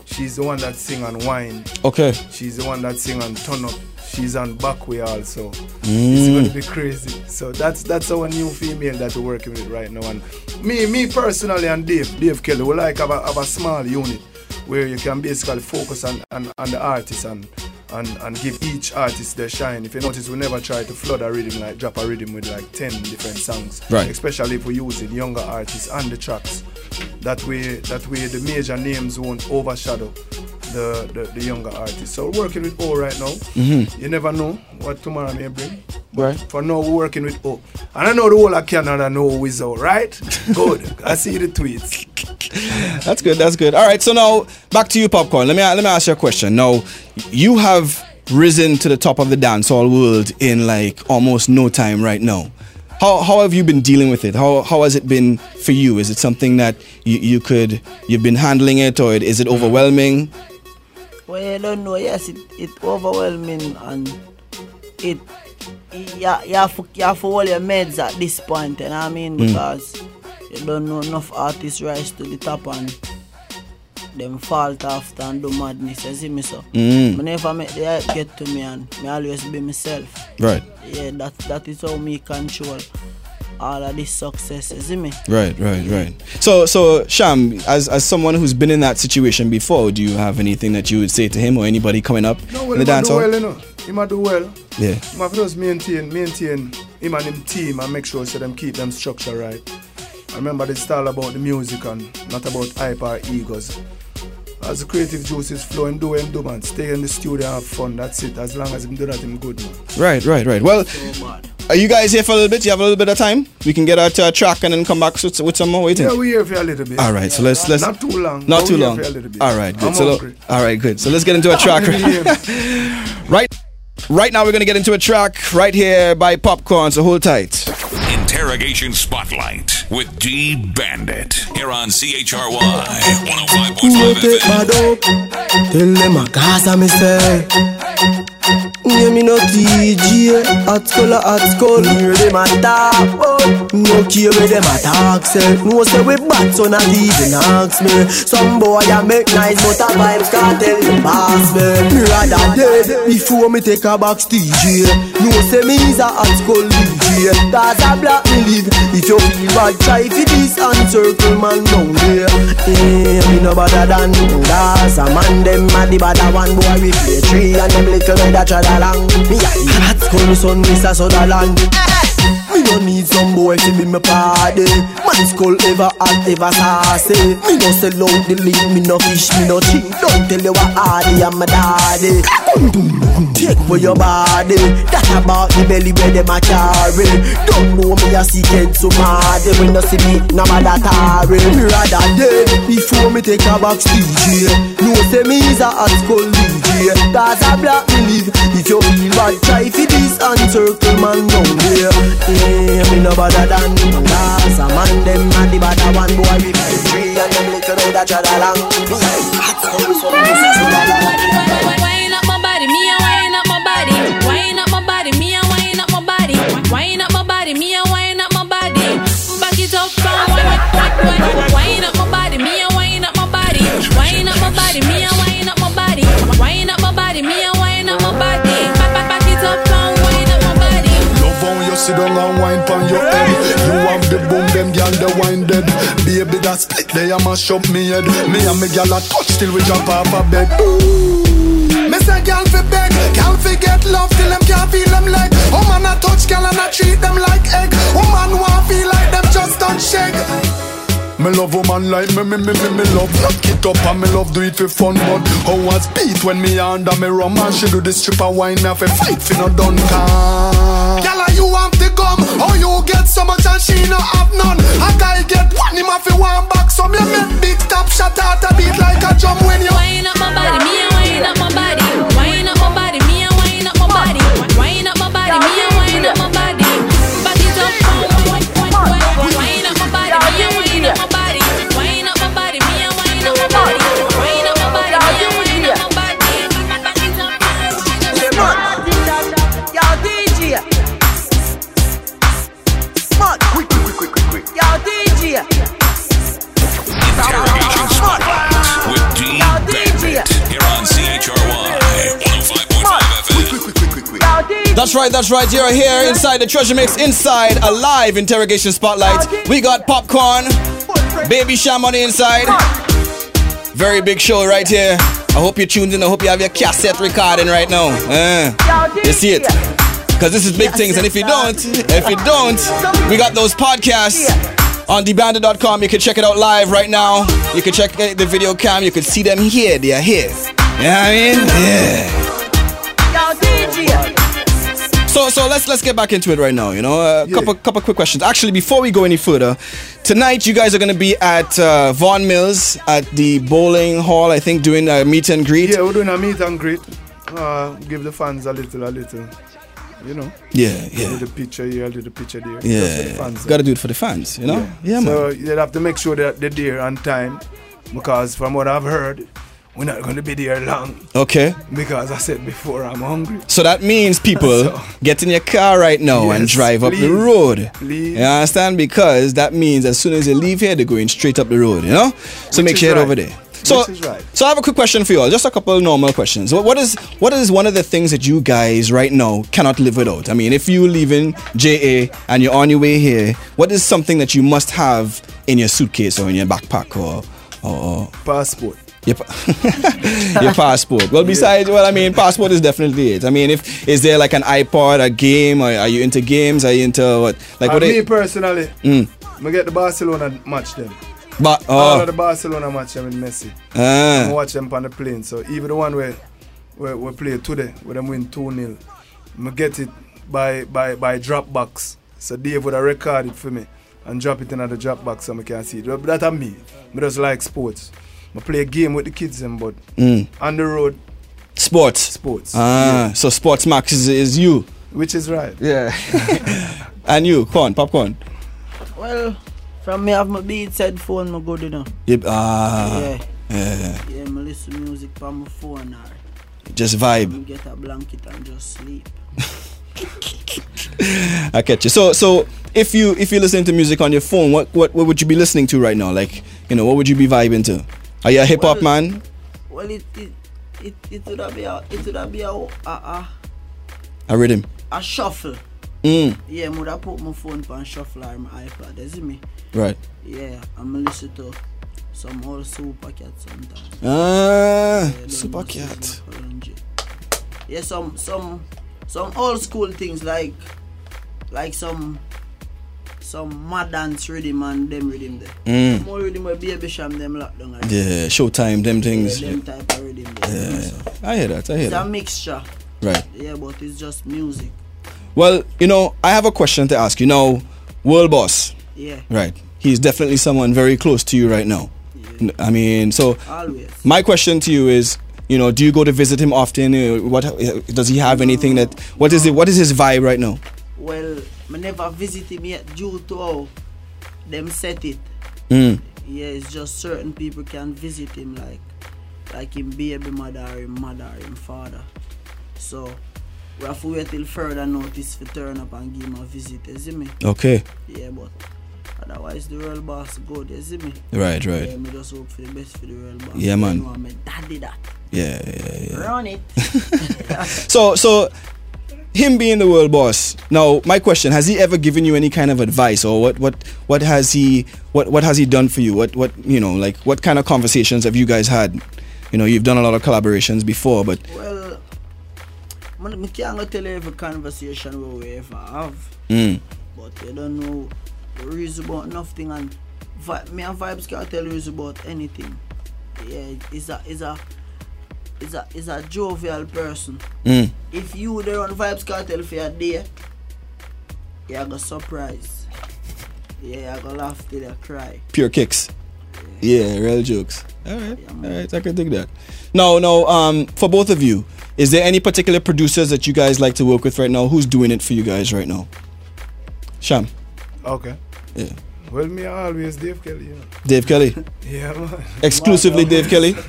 She's the one that sing on Wine. Okay. She's the one that sing on Turn Up. She's on Backway also. It's Mm. gonna be crazy. So that's that's our new female that we're working with right now. And me, me personally and Dave, Dave Kelly, we like have a, have a small unit where you can basically focus on, on, on the artist and, and and give each artist their shine. If you notice, we never try to flood a rhythm like drop a rhythm with like ten different songs. Right. Especially if we use it younger artists and the tracks. That way, that way the major names won't overshadow the, the, the younger artists. So we're working with O right now. Mhm. You never know what tomorrow may bring. Right. For now, we're working with O. And I know the whole of Canada know who is O, right? Good. I see the tweets. That's good. That's good. All right. So now back to you, popcaan. Let me let me ask you a question. Now, you have risen to the top of the dancehall world in like almost no time right now. How, how have you been dealing with it? How, how has it been for you? Is it something that you, you could you've been handling it, or is it overwhelming? Well, you don't know. Yes, it it overwhelming and it you, you have to, you have hold your meds at this point. You know what I mean? Mm. Because you don't know enough artists rise to the top and them fall after and do madness. You see me so? Mm. Me never make the hype get to me and me always be myself. Right. Yeah, that that is how me control all of this success. You see me? Right, right, right. So, so Cham, as as someone who's been in that situation before, do you have anything that you would say to him or anybody coming up No, in well, the he might dance do hall? well, you know. He might do well. Yeah. He might just maintain, maintain him and him team and make sure so them keep them structure right. I remember it's all about the music and not about hype or egos. As the creative juices flow and do him do man. Stay in the studio, have fun. That's it. As long as him do that, him good man. Right, right, right. Well, are you guys here for a little bit? You have a little bit of time? We can get out to a track and then come back with, with some more. What you Yeah, we here for a little bit. All right, so let's let's Not too long. Not too long. for a little bit. All right, good. I'm so hungry. all right, good. So let's get into a track. right, right now we're gonna get into a track right here by Popcaan. So hold tight. Interrogation Spotlight with D Bandit here on CHRY 105.5 Who take FM. bad up? Tell them a Gaza me say. Yeah, me no TG, hot skull a hot skull. Hear them a talk, but no care where them a talk. Say, no say we bad, so not even ask me. Some boy a make nice, but a vibes can't tell the boss me. Me rather dead before me take a box TG. No say me is a hot skull DJ. Cause a black me live. If you feel bad, try for this and circle man down there. Yeah, me no better than Gaza man. Them a the better one boy we play three and them little red a trot along. Me a hot skull son, Mr. Sutherland. Me no need some boy to be my party. Man skull ever hot, ever saucy. Me no sell out the link, me no fish, me no cheat. Don't tell you what hardy I'm my daddy. Take for your body. That about the belly where them a carry. Don't know me a secret so mad. When you see me, no matter tarry. Me rather dead before me take a box DJ. No say me is a hot skull DJ. Cause a black me live. If you feel bad, try for this and circle man down there. Yeah, me no better than Gaza man. Them a the better one boy we play three and them little a along. Me a the hot Mr. Sutherland. Wine up body, me a wine up my body. Back it up, from wine, wine, wine, wine up my body, me a wine up my body. Wine up my body, me a wine up my body. Wine up my body, me a wine up my body. Back, it up, from wine up my body. Love how you sit down and wine pon your head. You have the boom, them gyal the wine dead. Baby that split, they a mash up me head. Me and me gyal a touch till we jump off a bed. Ooh. Say gyal fi beg, gyal fi get love till them can't feel them leg. Oh man a touch gyal and I treat them like egg. Oh, woman want feel like them just don't shake. Me love woman like me, me, me, me, me love Lock it up and me love do it for fun But how I speed when me under me rum And she do the stripper wine Me have a fight fi no done can you want the gum How you get so much and she no have none? A guy get one him have one back, so me make big top shot out a beat like a drum when you Wine up my body, me a wine up my body. That's right, that's right. You're here inside the Treasure Mix, inside a live interrogation spotlight. We got popcaan, baby cham on the inside. Very big show right here. I hope you're tuned in. I hope you have your cassette recording right now. Uh, you see it? Because this is big things. And if you don't, if you don't, we got those podcasts on dbandit.com. You can check it out live right now. You can check uh, the video cam. You can see them here. They are here. You know what I mean? Yeah. So so let's let's get back into it right now. You know, a couple couple quick questions. Actually, before we go any further, tonight you guys are going to be at uh, Vaughan Mills at the bowling hall. I think doing a meet and greet. Yeah, we're doing a meet and greet. Uh, give the fans a little, a little. You know. Yeah, yeah. Do the picture here, do the picture there. For the Yeah, fans. got to do it for the fans. You know. Yeah, so man. you'll have to make sure that they're there on time, because from what I've heard, we're not going to be there long. Okay. Because I said before, I'm hungry. So that means people get in your car right now and drive up the please, road. please. You understand? Because that means as soon as you leave here, they're going straight up the road. You know. So Which make sure you head right. over there. So, right. so I have a quick question for you all. Just a couple normal questions. What, what is what is one of the things that you guys right now cannot live without? I mean, if you're leaving JA and you're on your way here, what is something that you must have in your suitcase or in your backpack or or passport? Your, your passport. Well, besides, well, I mean, passport is definitely it. I mean, if is there like an iPod, a game, or are you into games? Are you into what? Like what? me They, personally, mm. I get the Barcelona match them. But All of oh, the Barcelona match them with Messi. Ah. I watch them on the plane. So even the one where where we play today, where them win 2 0, I get it by by by Dropbox. So Dave would have record it for me and drop it in the Dropbox so I can see it. But that are me. I just like sports. I play a game with the kids them, but Mm. on the road, sports. Sports. Ah, so Sports Max is, is you. which is right. Yeah. and you, corn, popcaan. Well, from me I have my Beats headphone, my good enough. Yep. Ah. Yeah. Yeah. Yeah, me listen music from my phone or Just vibe. me get a blanket and just sleep. I catch you. So so if you if you listen to music on your phone, what what what would you be listening to right now? Like you know, what would you be vibing to? Are you a hip hop Well, man? Well, it it it it would have be a it would have be a a, a, A rhythm. a shuffle. Mm. Yeah, would have put my phone on shuffle or my iPad. You see me? Right. Yeah, I'm listen to some old super cat sometimes. Ah, Yeah, super cat. Yeah, some some some old school things like like some some mad dance rhythm and them rhythm there. Mm. More rhythm where baby cham them lock down. already. Yeah, Showtime, them things. Yeah, them type of rhythm there. Yeah, I hear that. I hear It's a mixture. Right. Yeah, but it's just music. Well, you know, I have a question to ask you. Now, world boss. Yeah. Right. He's definitely someone very close to you right now. Yeah. I mean, so Always. my question to you is, you know, do you go to visit him often? Uh, What does he have anything that? What is it? What is his vibe right now? Well, I never visit him yet due to how them set it. Mm. Yeah, it's just certain people can visit him like like him baby mother or him mother or him father. So we have to wait till further notice for turn up and give him a visit, you see me? Okay. Yeah, but otherwise the real boss good, you see me? Right, right. Yeah, me just hope for the best for the real boss. Yeah, man. You know, my daddy that. Yeah, yeah, yeah. Run it. So, so him being the world boss. Now, my question: Has he ever given you any kind of advice, or what, what, what has he, what, what has he done for you? What, what, you know, like what kind of conversations have you guys had? You know, you've done a lot of collaborations before, but Well, I can't tell you every conversation we ever have. mm, But you don't know the reason about nothing and vi- me and vibes can't tell you about anything. Yeah, is a is a is a is a jovial person. Mm. If you there on Vybz Kartel for a day, you go surprise. Yeah, I go laugh till I cry. Pure kicks. Yeah, real jokes. All right, all right, I can dig that. No, no. um, for both of you, is there any particular producers that you guys like to work with right now? Who's doing it for you guys right now? Cham. Okay. Yeah. Well, me always Dave Kelly. You know. Dave Kelly. Yeah, man. Exclusively Dave Kelly.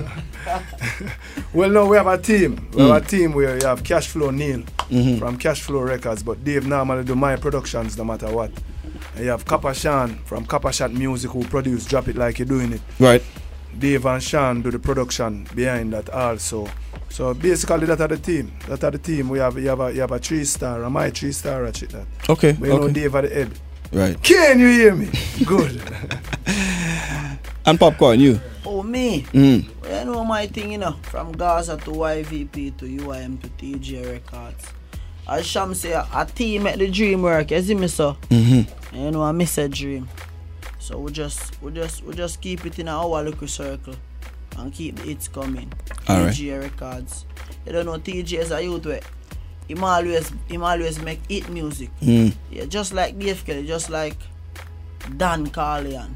well, no, we have a team. We have Mm. a team where you have Cashflow Neil Mhm. from Cashflow Records, but Dave normally do my productions no matter what. And you have Kappa Shan from Kappa Shot Music who produce Drop It Like You're Doing It. Right. Dave and Sean do the production behind that also. So basically that are the team. That are the team. We have you have a you have a three star, a my three star at shit that. Okay, But you know. Dave at the head. Right. Can you hear me? Good. And popcaan, you. Oh, me? Mm. You know my thing, you know, from Gaza to YVP to UIM to TJ Records. As Cham say, a, team make the dream work, you see me, so? Mhm. You know, I miss a dream. So we just, we just, we just keep it in our little circle and keep the hits coming. Alright. TJ Records. You don't know, TJ is a youth where him always, him always make hit music. Mm. Yeah, just like Dave Kelly, just like Don Corleon.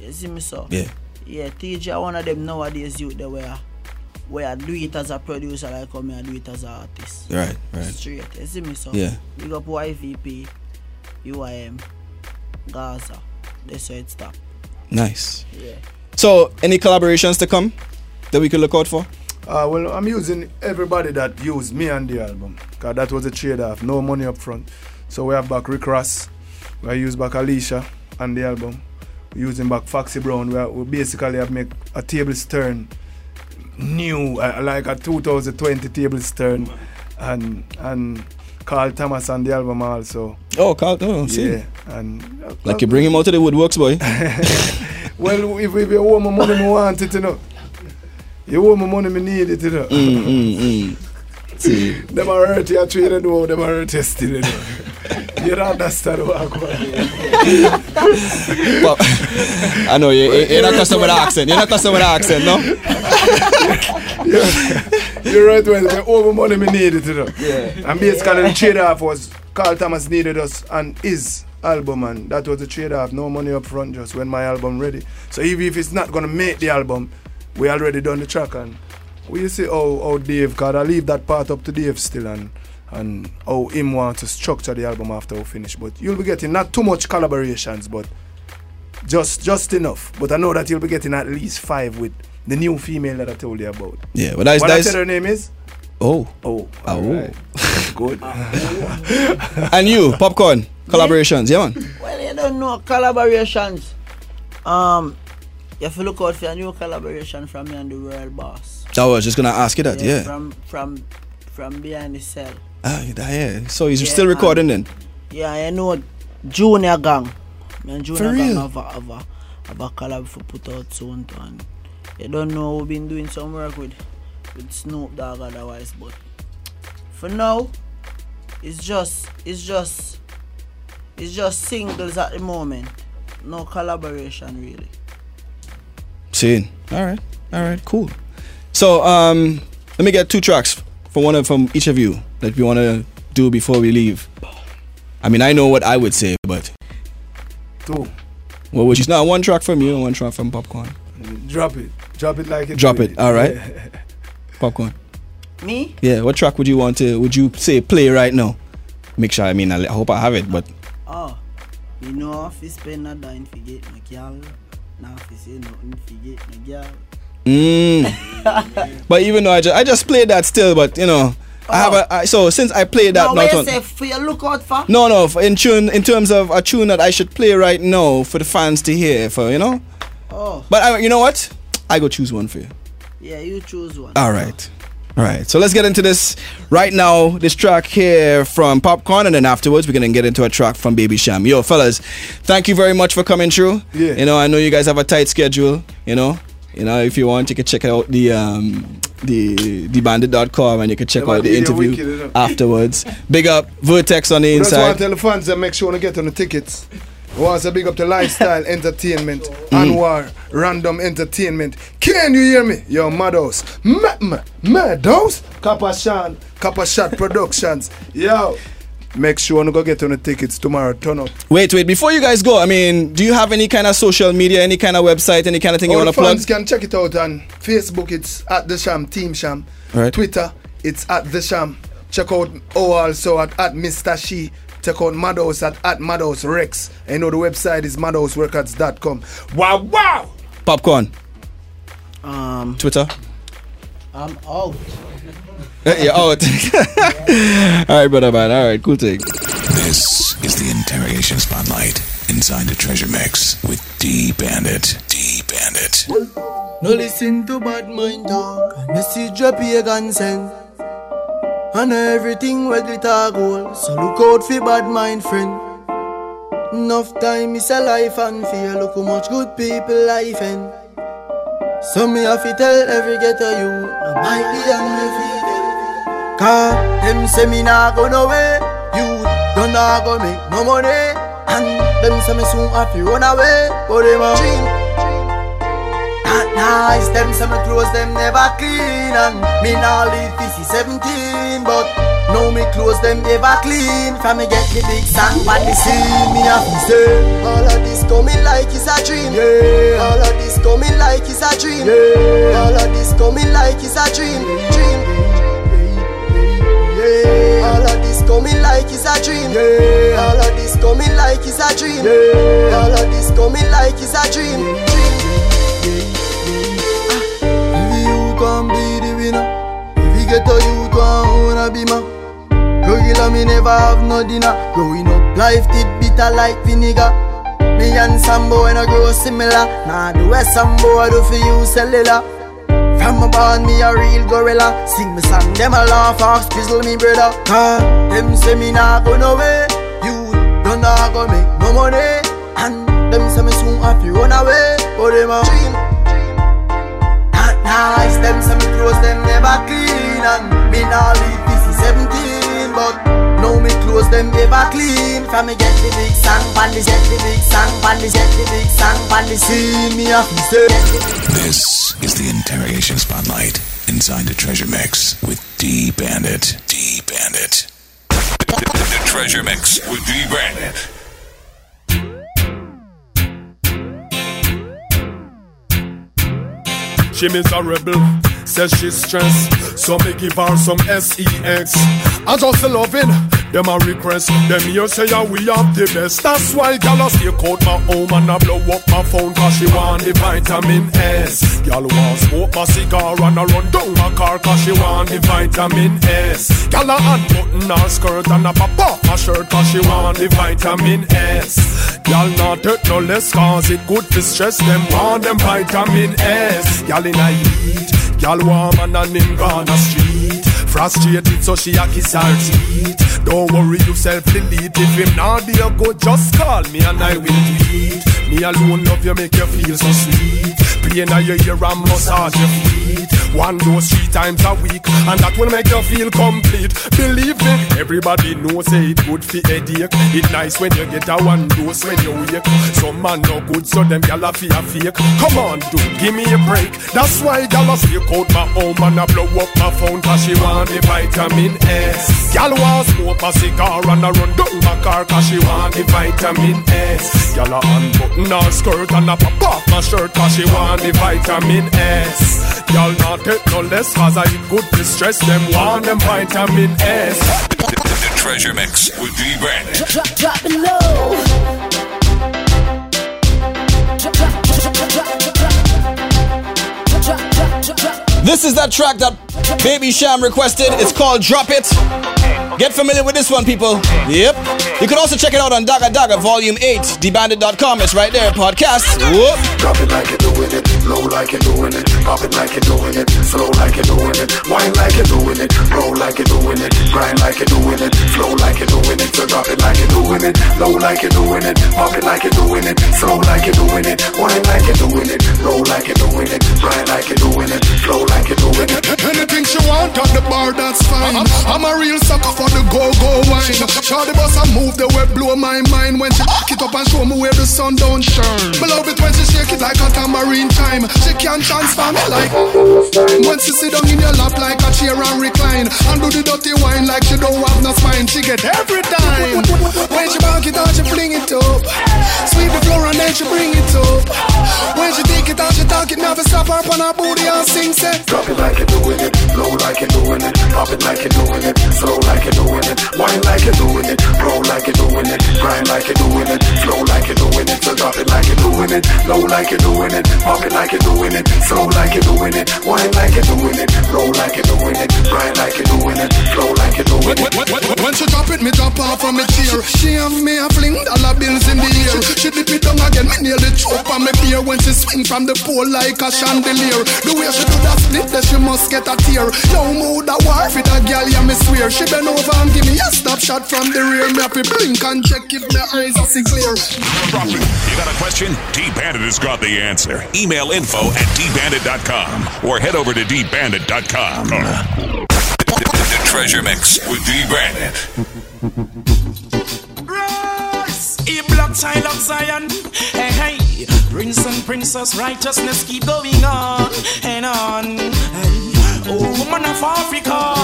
You see me, so? Yeah. Yeah, TJ one of them nowadays youth they where where I do it as a producer like how me I do it as an artist. Right, right. Straight. You see me so? Yeah. Big up YVP, UIM, Gaza. That's how it stop. Nice. Yeah. So, any collaborations to come that we could look out for? Uh, well, I'm using everybody that used me on the album. Because that was a trade off, no money up front. So we have back Rick Ross, we use back Alicia on the album. Using back Foxy Brown. We, are, we basically have make a tables turn new, uh, like a 2020 tables turn. And, and Carl Thomas on the album also. Oh, Carl, oh, see. Yeah. And, uh, Like you bring him out to the woodworks, boy. well, if, if you owe me money, me want it, you know. You owe me money, me need it, you know. mm, mm, mm. See. Them are hurt you, three you know, them are hurt you still, you know. you don't understand what I'm going Well, I know you, you- you're not custom with the accent. You're not custom with the accent, no? You're right when they over money we need it, you know. Yeah. And basically the trade off was Carl Thomas needed us and his album and that was the trade off. No money up front just when my album ready. So even if it's not gonna make the album, we already done the track and we see how, how Dave cause I leave that part up to Dave still and and how him want to structure the album after we finish. But you'll be getting not too much collaborations, but just just enough. But I know that you'll be getting at least five with the new female that I told you about. Yeah, but that's- what that's- I said her name is. Oh. Oh. Oh. alright. Good. and you, popcaan, collaborations, yeah, man. Well, you don't know collaborations. Um, you have to look out for a new collaboration from me and the Royal Boss. I was just gonna ask you that, yeah. From from from behind the cell. Ah, yeah. So he's Yeah, still recording then? Yeah, I know Junior Gang. Me and Junior For Gang real? have a, have a have a collab for put out soon and you don't know we've been doing some work with with Snoop Dogg otherwise, but for now it's just it's just it's just singles at the moment. No collaboration really. Seeing. All right. All right. Cool. So um, let me get two tracks for one of from each of you that we want to do before we leave. I mean, I know what I would say, but Two. what would you? No, one track from you and one track from Popcaan. Drop it. Drop it like it. Drop with it. All right. Yeah. Popcaan. Me? Yeah. What track would you want to? Would you say play right now? Make sure. I mean, I, I hope I have it, but Oh, you know if you spend a dime forget no girl. Now if you say nothing forget no girl. Mm. but even though I just I just played that still, but you know, I have a I, so since I played that no, not on, say for you look out for? no no for in tune in terms of a tune that I should play right now for the fans to hear for you know. Oh. But I, you know what? I go choose one for you. Yeah, you choose one. All right. All right, so let's get into this right now. This track here from Popcaan, and then afterwards we're gonna get into a track from Baby Cham. Yo, fellas, thank you very much for coming through. Yeah. You know, I know you guys have a tight schedule. You know, you know, if you want, you can check out the um the dbandit.com and you can check Yeah, out the interview wicked, afterwards. Big up Vertex on the We just want inside. to tell the fans and make sure to get on the tickets. We want to big up the lifestyle entertainment, Mm. Anwar Random Entertainment. Can you hear me? Yo, Madhouse. Ma- ma- Madhouse? Kappa Shan, Kappa Shot Productions. Yo, Make sure you go get on the tickets tomorrow. Turn up. Wait, wait. Before you guys go, I mean, do you have any kind of social media, any kind of website, any kind of thing you want to plug? fans can check it out on Facebook. It's at the Cham Team Cham. Right. Twitter. It's at the Cham. Check out oh also at, at Mr. She. Check out Madhouse at at Madhouse Rex. And you know the website is madhouserecords.com. Wow wow. Popcaan. Um, Twitter. I'm out. Yeah, oh. All right, brother, man. All right, cool thing. This is the interrogation spotlight inside the treasure mix with D Bandit. D Bandit. No listen to bad mind talk and message your pagan send. And everything where glitter gold. So look out for bad mind friend. Enough time is a life and fear. Look how much good people life end. So me have to tell every ghetto you no bite the undefeated. Cause them say me nah go nowhere. You don't nah go make no money. And them say me soon have to run away. But them a dream. Not nice, them say me clothes them never clean And me nah live this is 17 But now me clothes them ever clean From me get the big song on they see Me have to say All of this coming like it's a dream yeah. All of this coming like it's a dream yeah. All of this coming like it's a dream Dream yeah. All of this coming like it's a dream. Yeah. All of this coming like it's a dream. Yeah. All of this coming like it's a dream. Dream if ah. you can be the winner. If you get a youth one wanna be man Regular me never have no dinner. Growing up life did bitter like vinegar. Me and some boy no grow similar. Nah the way some boy do for you cellular From a born me a real gorilla. Sing me song them a laugh off squizzle me brother. Cause them say me nah go nowhere. You don't nah go make no money. And them say me soon have to run away. But them a dream not nice. Them say me clothes them never clean. And me nah leave this is 17, but now me clothes them ever clean. From me get the big song, pan the get the big song, pan the get the big song, pan the scene me have to say. This is the interrogation spotlight inside the treasure mix with D Bandit. D Bandit. The treasure mix with D Bandit. She miserable, says she's stressed. So me give her some sex. I just loving them a request. Them here say yeah, we have the best. That's why gyal a stay out my home and I blow up my phone cause she want the vitamin S. Gyal want smoke my cigar and I run down my car cause she want the vitamin S. Gyal a unbutton her skirt and I pop off my shirt cause she want the vitamin S. Gyal not take no less cause it good to stress them want them vitamin S. Gyal in a heat, gyal warm and a him gone a street. Frustrated so she a kiss her teeth. Don't worry yourself, delete if him not there go just call me and I will tweet. Me alone love you make you feel so sweet. Pain in your ear and massage your feet. One dose three times a week and that will make you feel complete. Believe me, everybody knows say it good for headache. It nice when you get a one dose when you wake. Some man no good so them gyal a fear fake. Come on, dude, give me a break. That's why gyal a stay out my home and I blow up my phone cause she want the vitamin S. Gyal want smoke a cigar and I run down my car cause she want the vitamin S. Gyal a unbutton her skirt and I pop off my shirt cause she want the vitamin S. Y'all not take no less cause I eat good to stress them want them vitamin S. The treasure mix with D Bandit. Drop, drop it low. Drop, drop. This is that track that Baby Cham requested. It's called Drop It. Get familiar with this one, people. Yep. You can also check it out on Daga Daga Volume 8, dbandit.com. It's right there, podcast. Whoop. Drop it like you're doing it, low like you're doing it, pop it like you're doing it, slow like you're doing it, wine like you're doing it, roll like you're doing it, grind like you're doing it, flow like you're doing it. So drop it like you're doing it, low like you're doing it, pop it like you're doing it, slow like you're doing it, wine like you're doing it, roll like you're doing it, grind like you're doing it, flow like you're doing it. Anything she want at the bar, that's fine. I'm a real sucker for the go-go wine. Shawty boss I move the way blow my mind when she back it up and show me where the sun don't shine. Me love it when she shake it like a tambourine. tambourine chime. She can transform like. Once you sit down in your lap like a chair and recline, and do the dirty wine like she don't have no spine. She get every time. When she back it out, she fling it up. Sweep the floor and then she bring it up. When she take it out, she talk it, never stop her on her booty and sing say. Drop it like you're doing it, low like you're doing it, pop it like you're doing it, slow like you're doing it, wine like you're doing it, roll like you're doing it, grind like you're doing it, slow like you're doing it, so drop it like you're doing it, low like you're doing it, pop it like you're doing it, slow like you're doing it, wine like you're doing it, roll like you're doing it, grind like you're doing it, slow like you're doing it. When she drop it, me drop off of me chair. She have me a fling dollar bills in the air. She dip it down again, me nearly choke on me beer when she swing from the pole like a chandelier. The way she do that split, that she must get a tear. Yo, mood a war fit a girl, yeah me swear. She bend over and give me a stop shot from the rear. Me have to blink and check if my eyes are see clear. You got a question? D Bandit has got the answer. Email info at dbandit.com or head over to dbandit.com. The Treasure Mix with D Bandit. Rise, a black child of Zion. Hey, hey, prince and princess, righteousness keep going on and on. Hey, oh, woman of Africa,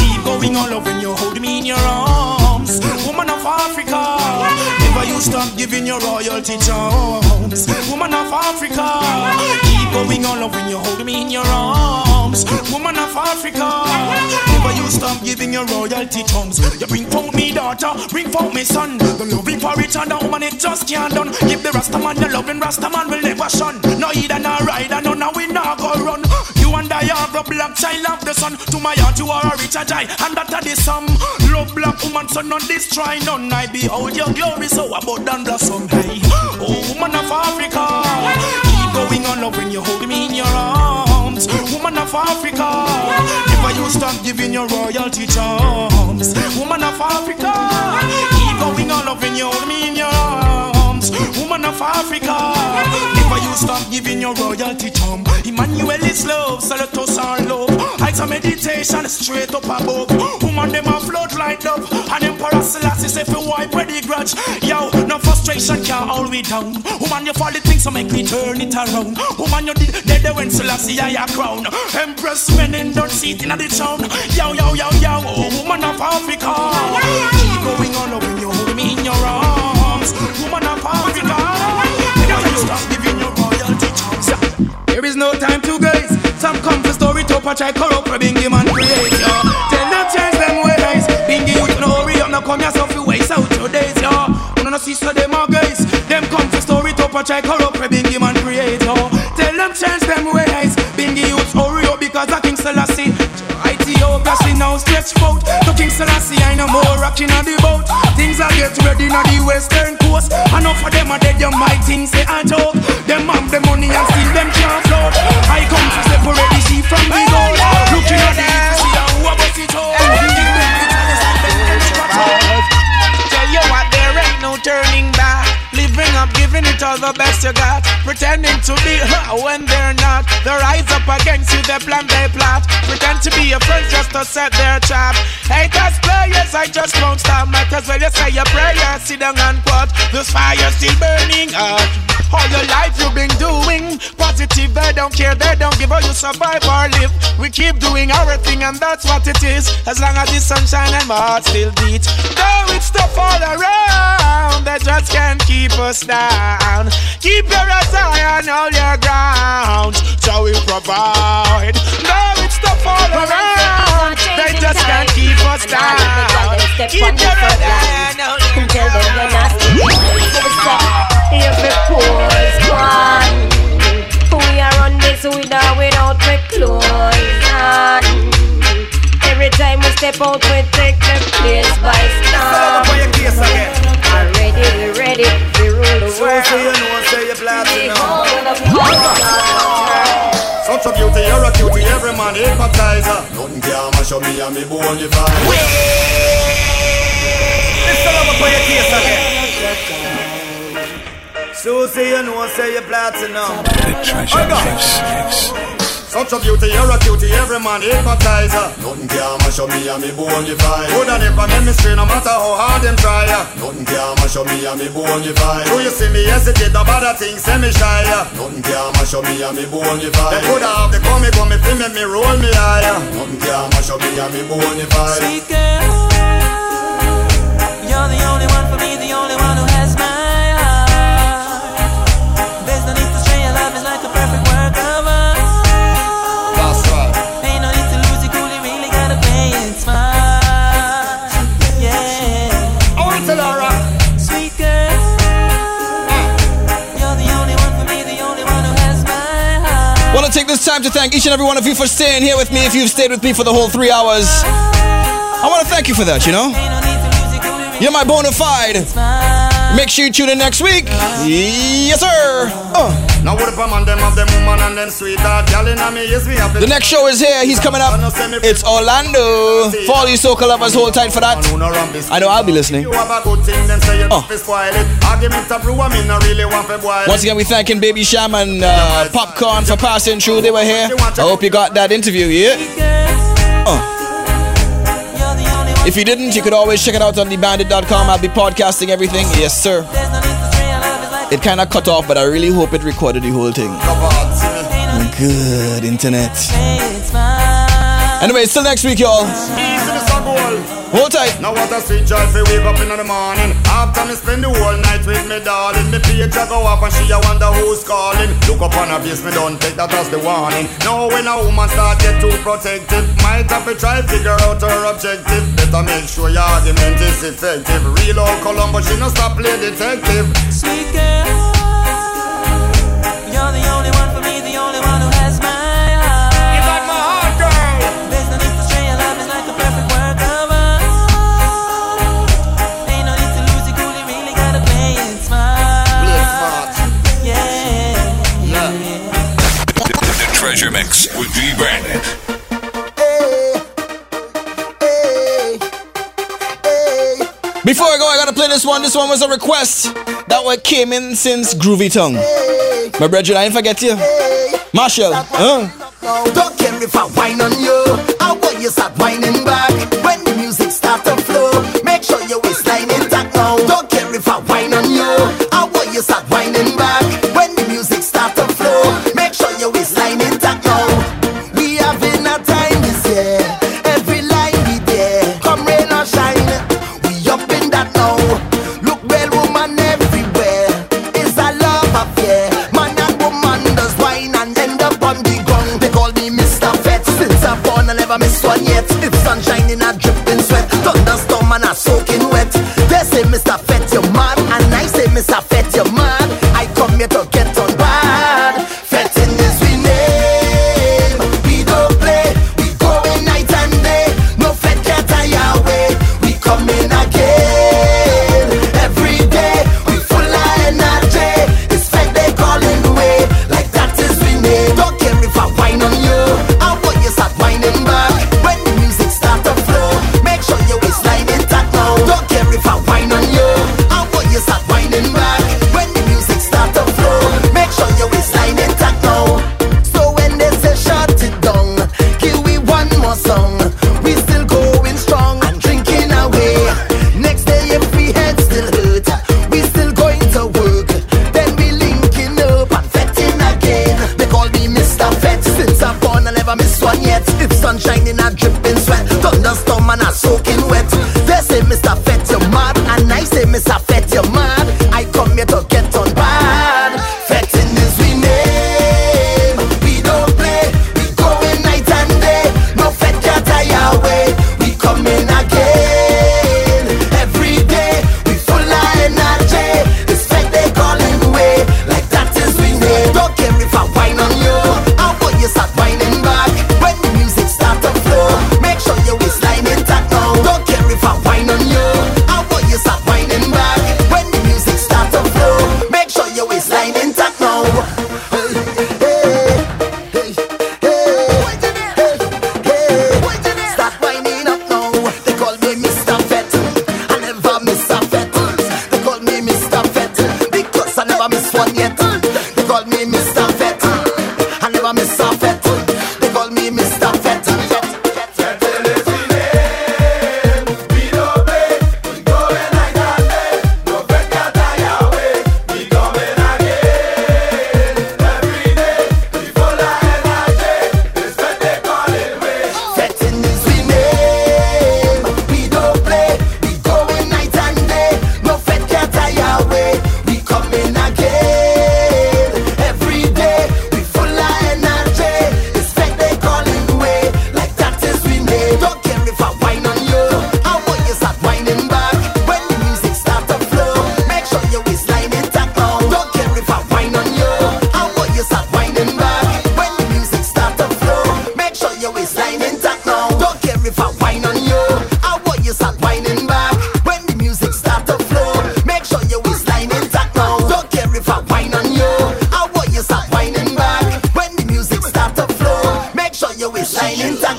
keep going all over you, hold me in your arms. Woman of Africa, never you stop giving your royalty charms. Woman of Africa, keep going all over you, hold me in your arms. Woman of Africa, never you stop giving your royalty charms. You bring for me daughter, bring for me son. The loving for each other, woman, it just can't done. Give the Rasta man the loving Rasta man will never shun. No either, no rider, the black child of the sun. To my heart, you are a richer giant, and that are the. Love black woman, so none destroy none. I behold your glory, so abundant blossom. Hey, oh woman of Africa, keep going on loving you, hold me in your arms. Woman of Africa, never you stop giving your royalty charms. Woman of Africa, keep going on loving you, hold me in your arms. Woman of Africa, never you stop giving your royalty charm. Emmanuel is love, Salatos are love. Heights of meditation straight up above. Woman them a float like up. and Emperor Selassie say fi wipe where the grudge. Yo, no frustration can hold me down. Woman you fall the things so make me turn it around. Woman you did dead when Selassie I a crown. Empress men in don't seat in the town. Yo yo yo yo, oh woman of Africa. Going on when you hold me in your arms. There is no time to gaze. Some come for story to patch I corrupt for Bingy man. Tell them change them ways. Bingy you no hurry up, no come yourself you waste out your days yo. You no see so them guys. Them come for story to patch I corrupt for Bingy man change them ways. Bingy you hurry up because I King Selassie. Now stretch out To King Selassie I no more rocking on the boat. Things are get ready on the western coast. Enough of them are dead, your might things say I joke Them have the money and still them can't float. I come to separate the sheep from the gold. Looking at the east see how who about it all Tell you what, there ain't no turning back. Living up, giving it all the best you got. Pretending to be when they're not. They rise up against you, they plan, they plot. Pretend to be your friends just to set their trap. Haters, players, I just won't stop. Might as well you say your prayer, sit down and quote. This fire still burning out. All your life you've been doing positive, they don't care, they don't give a you survive or live. We keep doing our thing, and that's what it is. As long as the sunshine and my heart still beat. Though it's tough all around, they just can't keep us down. Keep your eyes high and all your ground, so we provide. Though it's tough all around, they just can't keep us down. Keep your eyes high and all your ground. If the poor's gone, we are on this with or without the clothes on. Every time we step out, we take the place by storm. I'm ready, we ready, we rule the world. So you know, say you platinum. Such a beauty, you're a cutie, every man hypnotizer. Nothing can mash up me and me bonify. Listen up for your case again. So say you know, say you're platinum. The Treasure Mix. Such a beauty, you're a cutie, every man hypnotize Nothing can mash up me and me bone you fire. Coulda never make me stray no matter how hard them try Nothing can mash up me and me bone you fire. Do you see me hesitate about that thing, say me shy Nothing can mash up me and me bone you fire. They coulda have the come come fi make me roll me higher. Nothing can mash up me and me bone you fire. Sweet girl, you're the only to take this time to thank each and every one of you for staying here with me. If you've stayed with me for the whole three hours, I want to thank you for that. You know, you're my bona fide. Make sure you tune in next week. Yes, sir. Uh. Now what if a man them have them woman and them sweetheart Girl in me, yes me have The next show is here. He's coming up. It's Orlando. For all you soca lovers, hold tight for that. I know I'll be listening. You have a good thing, then say you oh. spoil it Argument a brew, I mean I really want to boil it Once again, we thanking Baby Cham and uh, Popcaan for passing through. They were here. I hope you got that interview, yeah? Uh. If you didn't, you could always check it out on dbandit.com. I'll be podcasting everything. Yes, sir. It kind of cut off, but I really hope it recorded the whole thing. Good internet. Anyway, till next week, y'all. Hold tight. Now what a sweet joy fi wake up in the morning. After me spend the whole night with me darling. Me page a go off and she a wonder who's calling. Look up on her face, me don't take that as the warning. Now when a woman start get too protective Might have to try figure out her objective. Better make sure your argument is effective. Real old Columbo, she no stop play detective. Sweet girl, you're the only one Before I go, I gotta play this one. This one was a request that one came in since Groovy Tongue. My brethren, I didn't forget you. Marshall, huh? Don't care if I whine on you. I want you whining back.